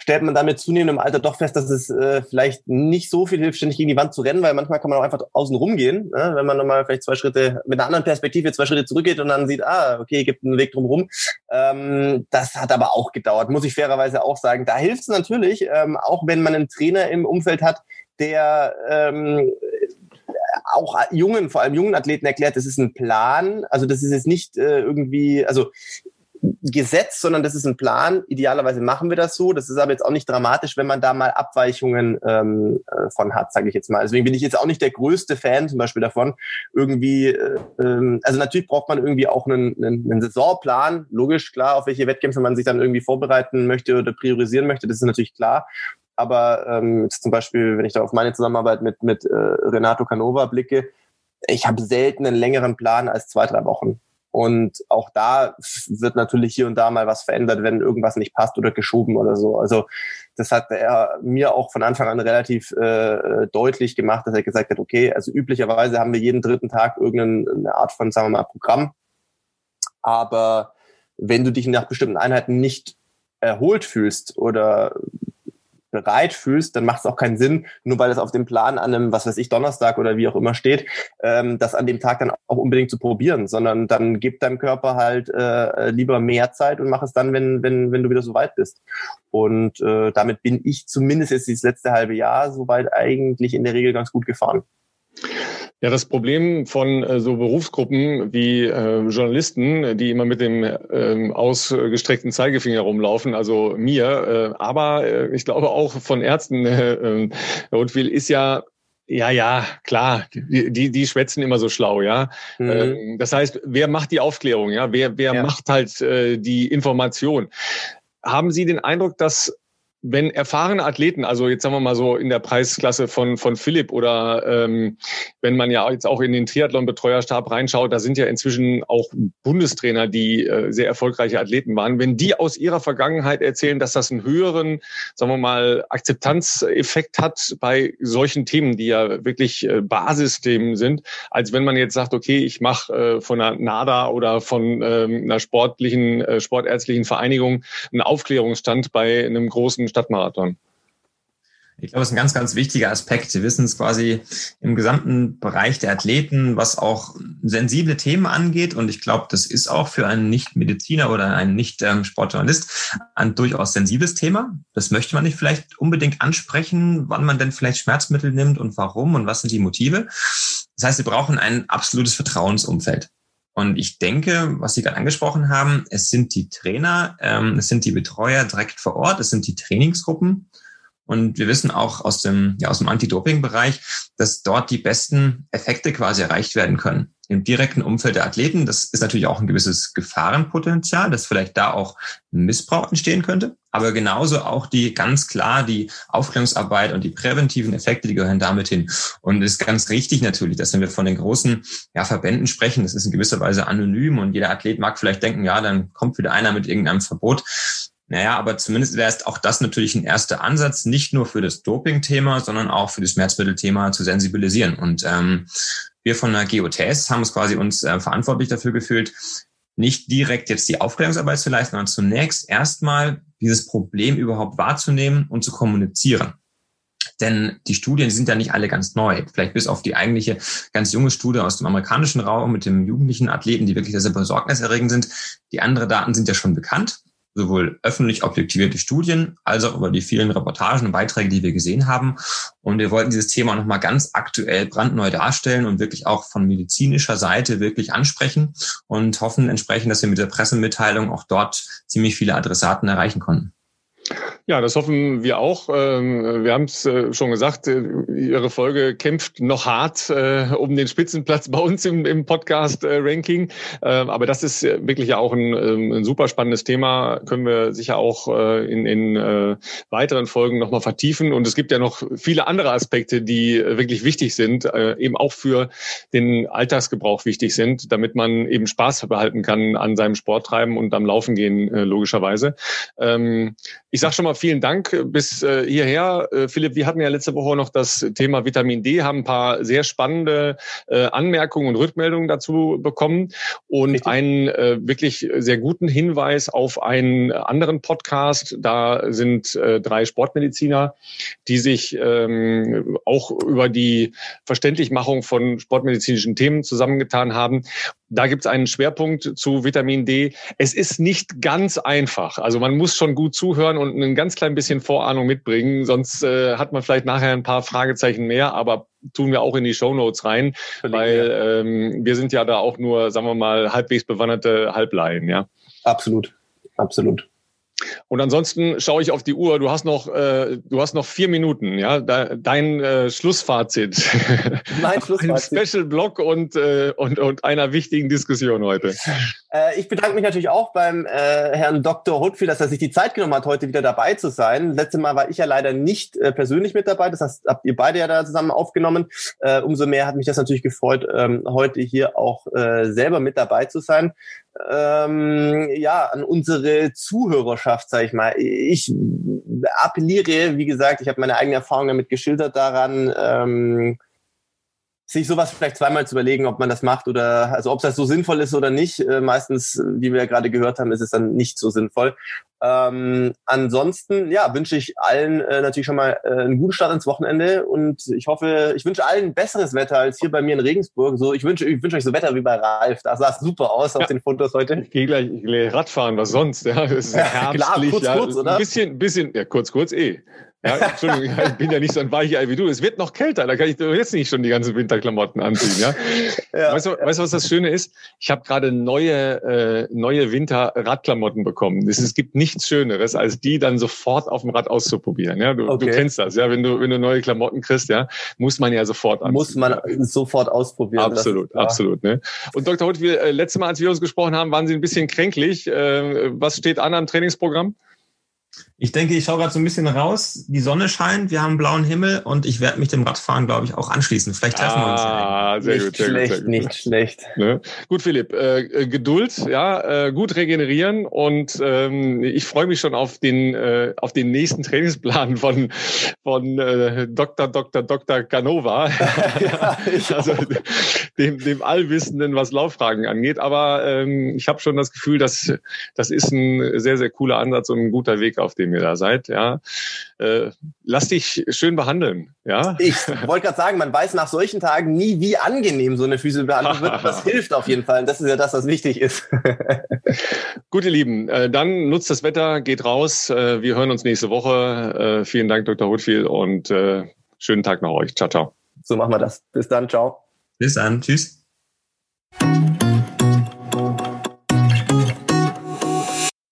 stellt man damit zunehmendem Alter doch fest, dass es äh, vielleicht nicht so viel hilft, ständig gegen die Wand zu rennen, weil manchmal kann man auch einfach außen rumgehen, ne? wenn man nochmal vielleicht zwei Schritte mit einer anderen Perspektive zwei Schritte zurückgeht und dann sieht, ah, okay, gibt einen Weg drumherum. Ähm, das hat aber auch gedauert, muss ich fairerweise auch sagen. Da hilft es natürlich, ähm, auch wenn man einen Trainer im Umfeld hat, der ähm, auch jungen, vor allem jungen Athleten erklärt, das ist ein Plan. Also das ist jetzt nicht äh, irgendwie, also Gesetz, sondern das ist ein Plan. Idealerweise machen wir das so. Das ist aber jetzt auch nicht dramatisch, wenn man da mal Abweichungen ähm, äh, von hat, sage ich jetzt mal. Deswegen bin ich jetzt auch nicht der größte Fan zum Beispiel davon. Irgendwie, äh, ähm, also natürlich braucht man irgendwie auch einen, einen, einen Saisonplan, logisch, klar, auf welche Wettkämpfe man sich dann irgendwie vorbereiten möchte oder priorisieren möchte. Das ist natürlich klar. Aber ähm, jetzt zum Beispiel, wenn ich da auf meine Zusammenarbeit mit, mit äh, Renato Canova blicke, ich habe selten einen längeren Plan als zwei, drei Wochen. Und auch da wird natürlich hier und da mal was verändert, wenn irgendwas nicht passt oder geschoben oder so. Also das hat er mir auch von Anfang an relativ äh, deutlich gemacht, dass er gesagt hat, okay, also üblicherweise haben wir jeden dritten Tag irgendeine Art von, sagen wir mal, Programm. Aber wenn du dich nach bestimmten Einheiten nicht erholt fühlst oder bereit fühlst, dann macht es auch keinen Sinn, nur weil es auf dem Plan an einem, was weiß ich, Donnerstag oder wie auch immer steht, ähm, das an dem Tag dann auch unbedingt zu probieren, sondern dann gib deinem Körper halt äh, lieber mehr Zeit und mach es dann, wenn, wenn, wenn du wieder so weit bist. Und äh, damit bin ich zumindest jetzt dieses letzte halbe Jahr soweit eigentlich in der Regel ganz gut gefahren. Ja, das Problem von äh, so Berufsgruppen wie äh, Journalisten, die immer mit dem äh, ausgestreckten Zeigefinger rumlaufen, also mir, äh, aber äh, ich glaube auch von Ärzten, äh, Rotwil ist ja ja, ja, klar. Die, die, die schwätzen immer so schlau, ja. Mhm. Ähm, das heißt, wer macht die Aufklärung, ja? Wer, wer ja. macht halt äh, die Information? Haben Sie den Eindruck, dass wenn erfahrene Athleten, also jetzt sagen wir mal so in der Preisklasse von, von Philipp oder ähm, wenn man ja jetzt auch in den Triathlon-Betreuerstab reinschaut, da sind ja inzwischen auch Bundestrainer, die äh, sehr erfolgreiche Athleten waren. Wenn die aus ihrer Vergangenheit erzählen, dass das einen höheren, sagen wir mal, Akzeptanzeffekt hat bei solchen Themen, die ja wirklich äh, Basisthemen sind, als wenn man jetzt sagt, okay, ich mache äh, von einer NADA oder von ähm, einer sportlichen, äh, sportärztlichen Vereinigung einen Aufklärungsstand bei einem großen Stadtmarathon. Ich glaube, das ist ein ganz, ganz wichtiger Aspekt. Sie wissen es quasi im gesamten Bereich der Athleten, was auch sensible Themen angeht. Und ich glaube, das ist auch für einen Nicht-Mediziner oder einen Nicht-Sportjournalist ein durchaus sensibles Thema. Das möchte man nicht vielleicht unbedingt ansprechen, wann man denn vielleicht Schmerzmittel nimmt und warum und was sind die Motive. Das heißt, Sie brauchen ein absolutes Vertrauensumfeld. Und ich denke, was Sie gerade angesprochen haben, es sind die Trainer, ähm, es sind die Betreuer direkt vor Ort, es sind die Trainingsgruppen. Und wir wissen auch aus dem, ja, aus dem Anti-Doping-Bereich, dass dort die besten Effekte quasi erreicht werden können. Im direkten Umfeld der Athleten, das ist natürlich auch ein gewisses Gefahrenpotenzial, dass vielleicht da auch Missbrauch entstehen könnte. Aber genauso auch die ganz klar die Aufklärungsarbeit und die präventiven Effekte, die gehören damit hin. Und es ist ganz richtig natürlich, dass wenn wir von den großen ja, Verbänden sprechen, das ist in gewisser Weise anonym und jeder Athlet mag vielleicht denken, ja, dann kommt wieder einer mit irgendeinem Verbot. Naja, aber zumindest wäre es auch das natürlich ein erster Ansatz, nicht nur für das Doping-Thema, sondern auch für das Schmerzmittel-Thema zu sensibilisieren. Und ähm, wir von der GOTS haben uns quasi uns äh, verantwortlich dafür gefühlt, nicht direkt jetzt die Aufklärungsarbeit zu leisten, sondern zunächst erstmal dieses Problem überhaupt wahrzunehmen und zu kommunizieren. Denn die Studien die sind ja nicht alle ganz neu. Vielleicht bis auf die eigentliche ganz junge Studie aus dem amerikanischen Raum mit dem jugendlichen Athleten, die wirklich sehr, sehr besorgniserregend sind. Die anderen Daten sind ja schon bekannt sowohl öffentlich objektivierte Studien als auch über die vielen Reportagen und Beiträge, die wir gesehen haben. Und wir wollten dieses Thema nochmal ganz aktuell brandneu darstellen und wirklich auch von medizinischer Seite wirklich ansprechen und hoffen entsprechend, dass wir mit der Pressemitteilung auch dort ziemlich viele Adressaten erreichen konnten. Ja, das hoffen wir auch. Ähm, wir haben es äh, schon gesagt, äh, Ihre Folge kämpft noch hart äh, um den Spitzenplatz bei uns im, Podcast-Ranking. Ähm, aber das ist wirklich ja auch ein, ähm, ein super spannendes Thema. Können wir sicher auch in, in weiteren Folgen nochmal vertiefen. Und es gibt ja noch viele andere Aspekte, die wirklich wichtig sind, eben auch für den Alltagsgebrauch wichtig sind, damit man eben Spaß behalten kann an seinem Sporttreiben und am Laufen gehen, logischerweise. Ich sage schon mal vielen Dank bis äh, hierher. Äh, Philipp, wir hatten ja letzte Woche noch das Thema Vitamin D, haben ein paar sehr spannende äh, Anmerkungen und Rückmeldungen dazu bekommen und Richtig. einen äh, wirklich sehr guten Hinweis auf einen anderen Podcast. Da sind äh, drei Sportmediziner, die sich ähm, auch über die Verständlichmachung von sportmedizinischen Themen zusammengetan haben. Da gibt es einen Schwerpunkt zu Vitamin D. Es ist nicht ganz einfach. Also man muss schon gut zuhören und ein ganz klein bisschen Vorahnung mitbringen, sonst äh, hat man vielleicht nachher ein paar Fragezeichen mehr, aber tun wir auch in die Show Notes rein, weil ähm, wir sind ja da auch nur, sagen wir mal, halbwegs bewanderte Halbleien, ja. Absolut, absolut. Und ansonsten schaue ich auf die Uhr. Du hast noch, äh, du hast noch vier Minuten. Ja, dein äh, Schlussfazit. Mein Schlussfazit. Ein Special Blog und äh, und und einer wichtigen Diskussion heute. Äh, ich bedanke mich natürlich auch beim äh, Herrn Dr. Hutfield, dass er sich die Zeit genommen hat, heute wieder dabei zu sein. Letztes Mal war ich ja leider nicht äh, persönlich mit dabei. Das heißt, habt ihr beide ja da zusammen aufgenommen. Äh, umso mehr hat mich das natürlich gefreut, ähm, heute hier auch äh, selber mit dabei zu sein ähm, ja, an unsere Zuhörerschaft, sag ich mal. Ich appelliere, wie gesagt, ich habe meine eigene Erfahrung damit geschildert daran, ähm, sich sowas vielleicht zweimal zu überlegen, ob man das macht oder also ob das so sinnvoll ist oder nicht. Äh, meistens, wie wir ja gerade gehört haben, ist es dann nicht so sinnvoll. Ähm, ansonsten, ja, wünsche ich allen äh, natürlich schon mal äh, einen guten Start ins Wochenende und ich hoffe, ich wünsche allen besseres Wetter als hier bei mir in Regensburg. So, ich wünsche, ich wünsche euch so Wetter wie bei Ralf. Da sah es super aus ja. auf den Fotos heute. Ich gehe gleich, ich Radfahren, was sonst? Ja, das ist ja, herbstlich. Klar, kurz, ja, kurz, oder? Ein bisschen, bisschen, ja, kurz, kurz eh. Ja, Entschuldigung, ich bin ja nicht so ein Weichei wie du. Es wird noch kälter, da kann ich jetzt nicht schon die ganzen Winterklamotten anziehen. Ja? ja weißt, du, weißt du, was das Schöne ist? Ich habe gerade neue, äh, neue Winterradklamotten bekommen. Es, es gibt nichts Schöneres, als die dann sofort auf dem Rad auszuprobieren. Ja? Du, okay. du kennst das, ja. Wenn du, wenn du neue Klamotten kriegst, ja, muss man ja sofort anziehen. Muss man sofort ausprobieren. Absolut, absolut. Ne? Und Dr. Hoth, wir, äh, letztes Mal, als wir uns gesprochen haben, waren Sie ein bisschen kränklich. Äh, was steht an am Trainingsprogramm? Ich denke, ich schaue gerade so ein bisschen raus. Die Sonne scheint, wir haben blauen Himmel und ich werde mich dem Radfahren, glaube ich, auch anschließen. Vielleicht treffen ah, wir uns. Ah, sehr nicht gut, sehr schlecht, gut, sehr gut. Nicht schlecht. Ne? Gut, Philipp. Äh, äh, Geduld, ja, äh, gut regenerieren und ähm, ich freue mich schon auf den äh, auf den nächsten Trainingsplan von von äh, Dr. Dr. Dr. Canova. ja, also dem, dem Allwissenden, was Lauffragen angeht. Aber ähm, ich habe schon das Gefühl, dass das ist ein sehr, sehr cooler Ansatz und ein guter Weg, auf dem ihr da seid. Ja, äh, lass dich schön behandeln. Ja. Ich wollte gerade sagen, man weiß nach solchen Tagen nie, wie angenehm so eine Physiobehandlung wird. Das hilft auf jeden Fall. Und das ist ja das, was wichtig ist. Gut, ihr Lieben, äh, dann nutzt das Wetter, geht raus. Äh, wir hören uns nächste Woche. Äh, vielen Dank, Dr. Hutfield, und äh, schönen Tag noch euch. Ciao, ciao. So machen wir das. Bis dann. Ciao. Bis dann. Tschüss.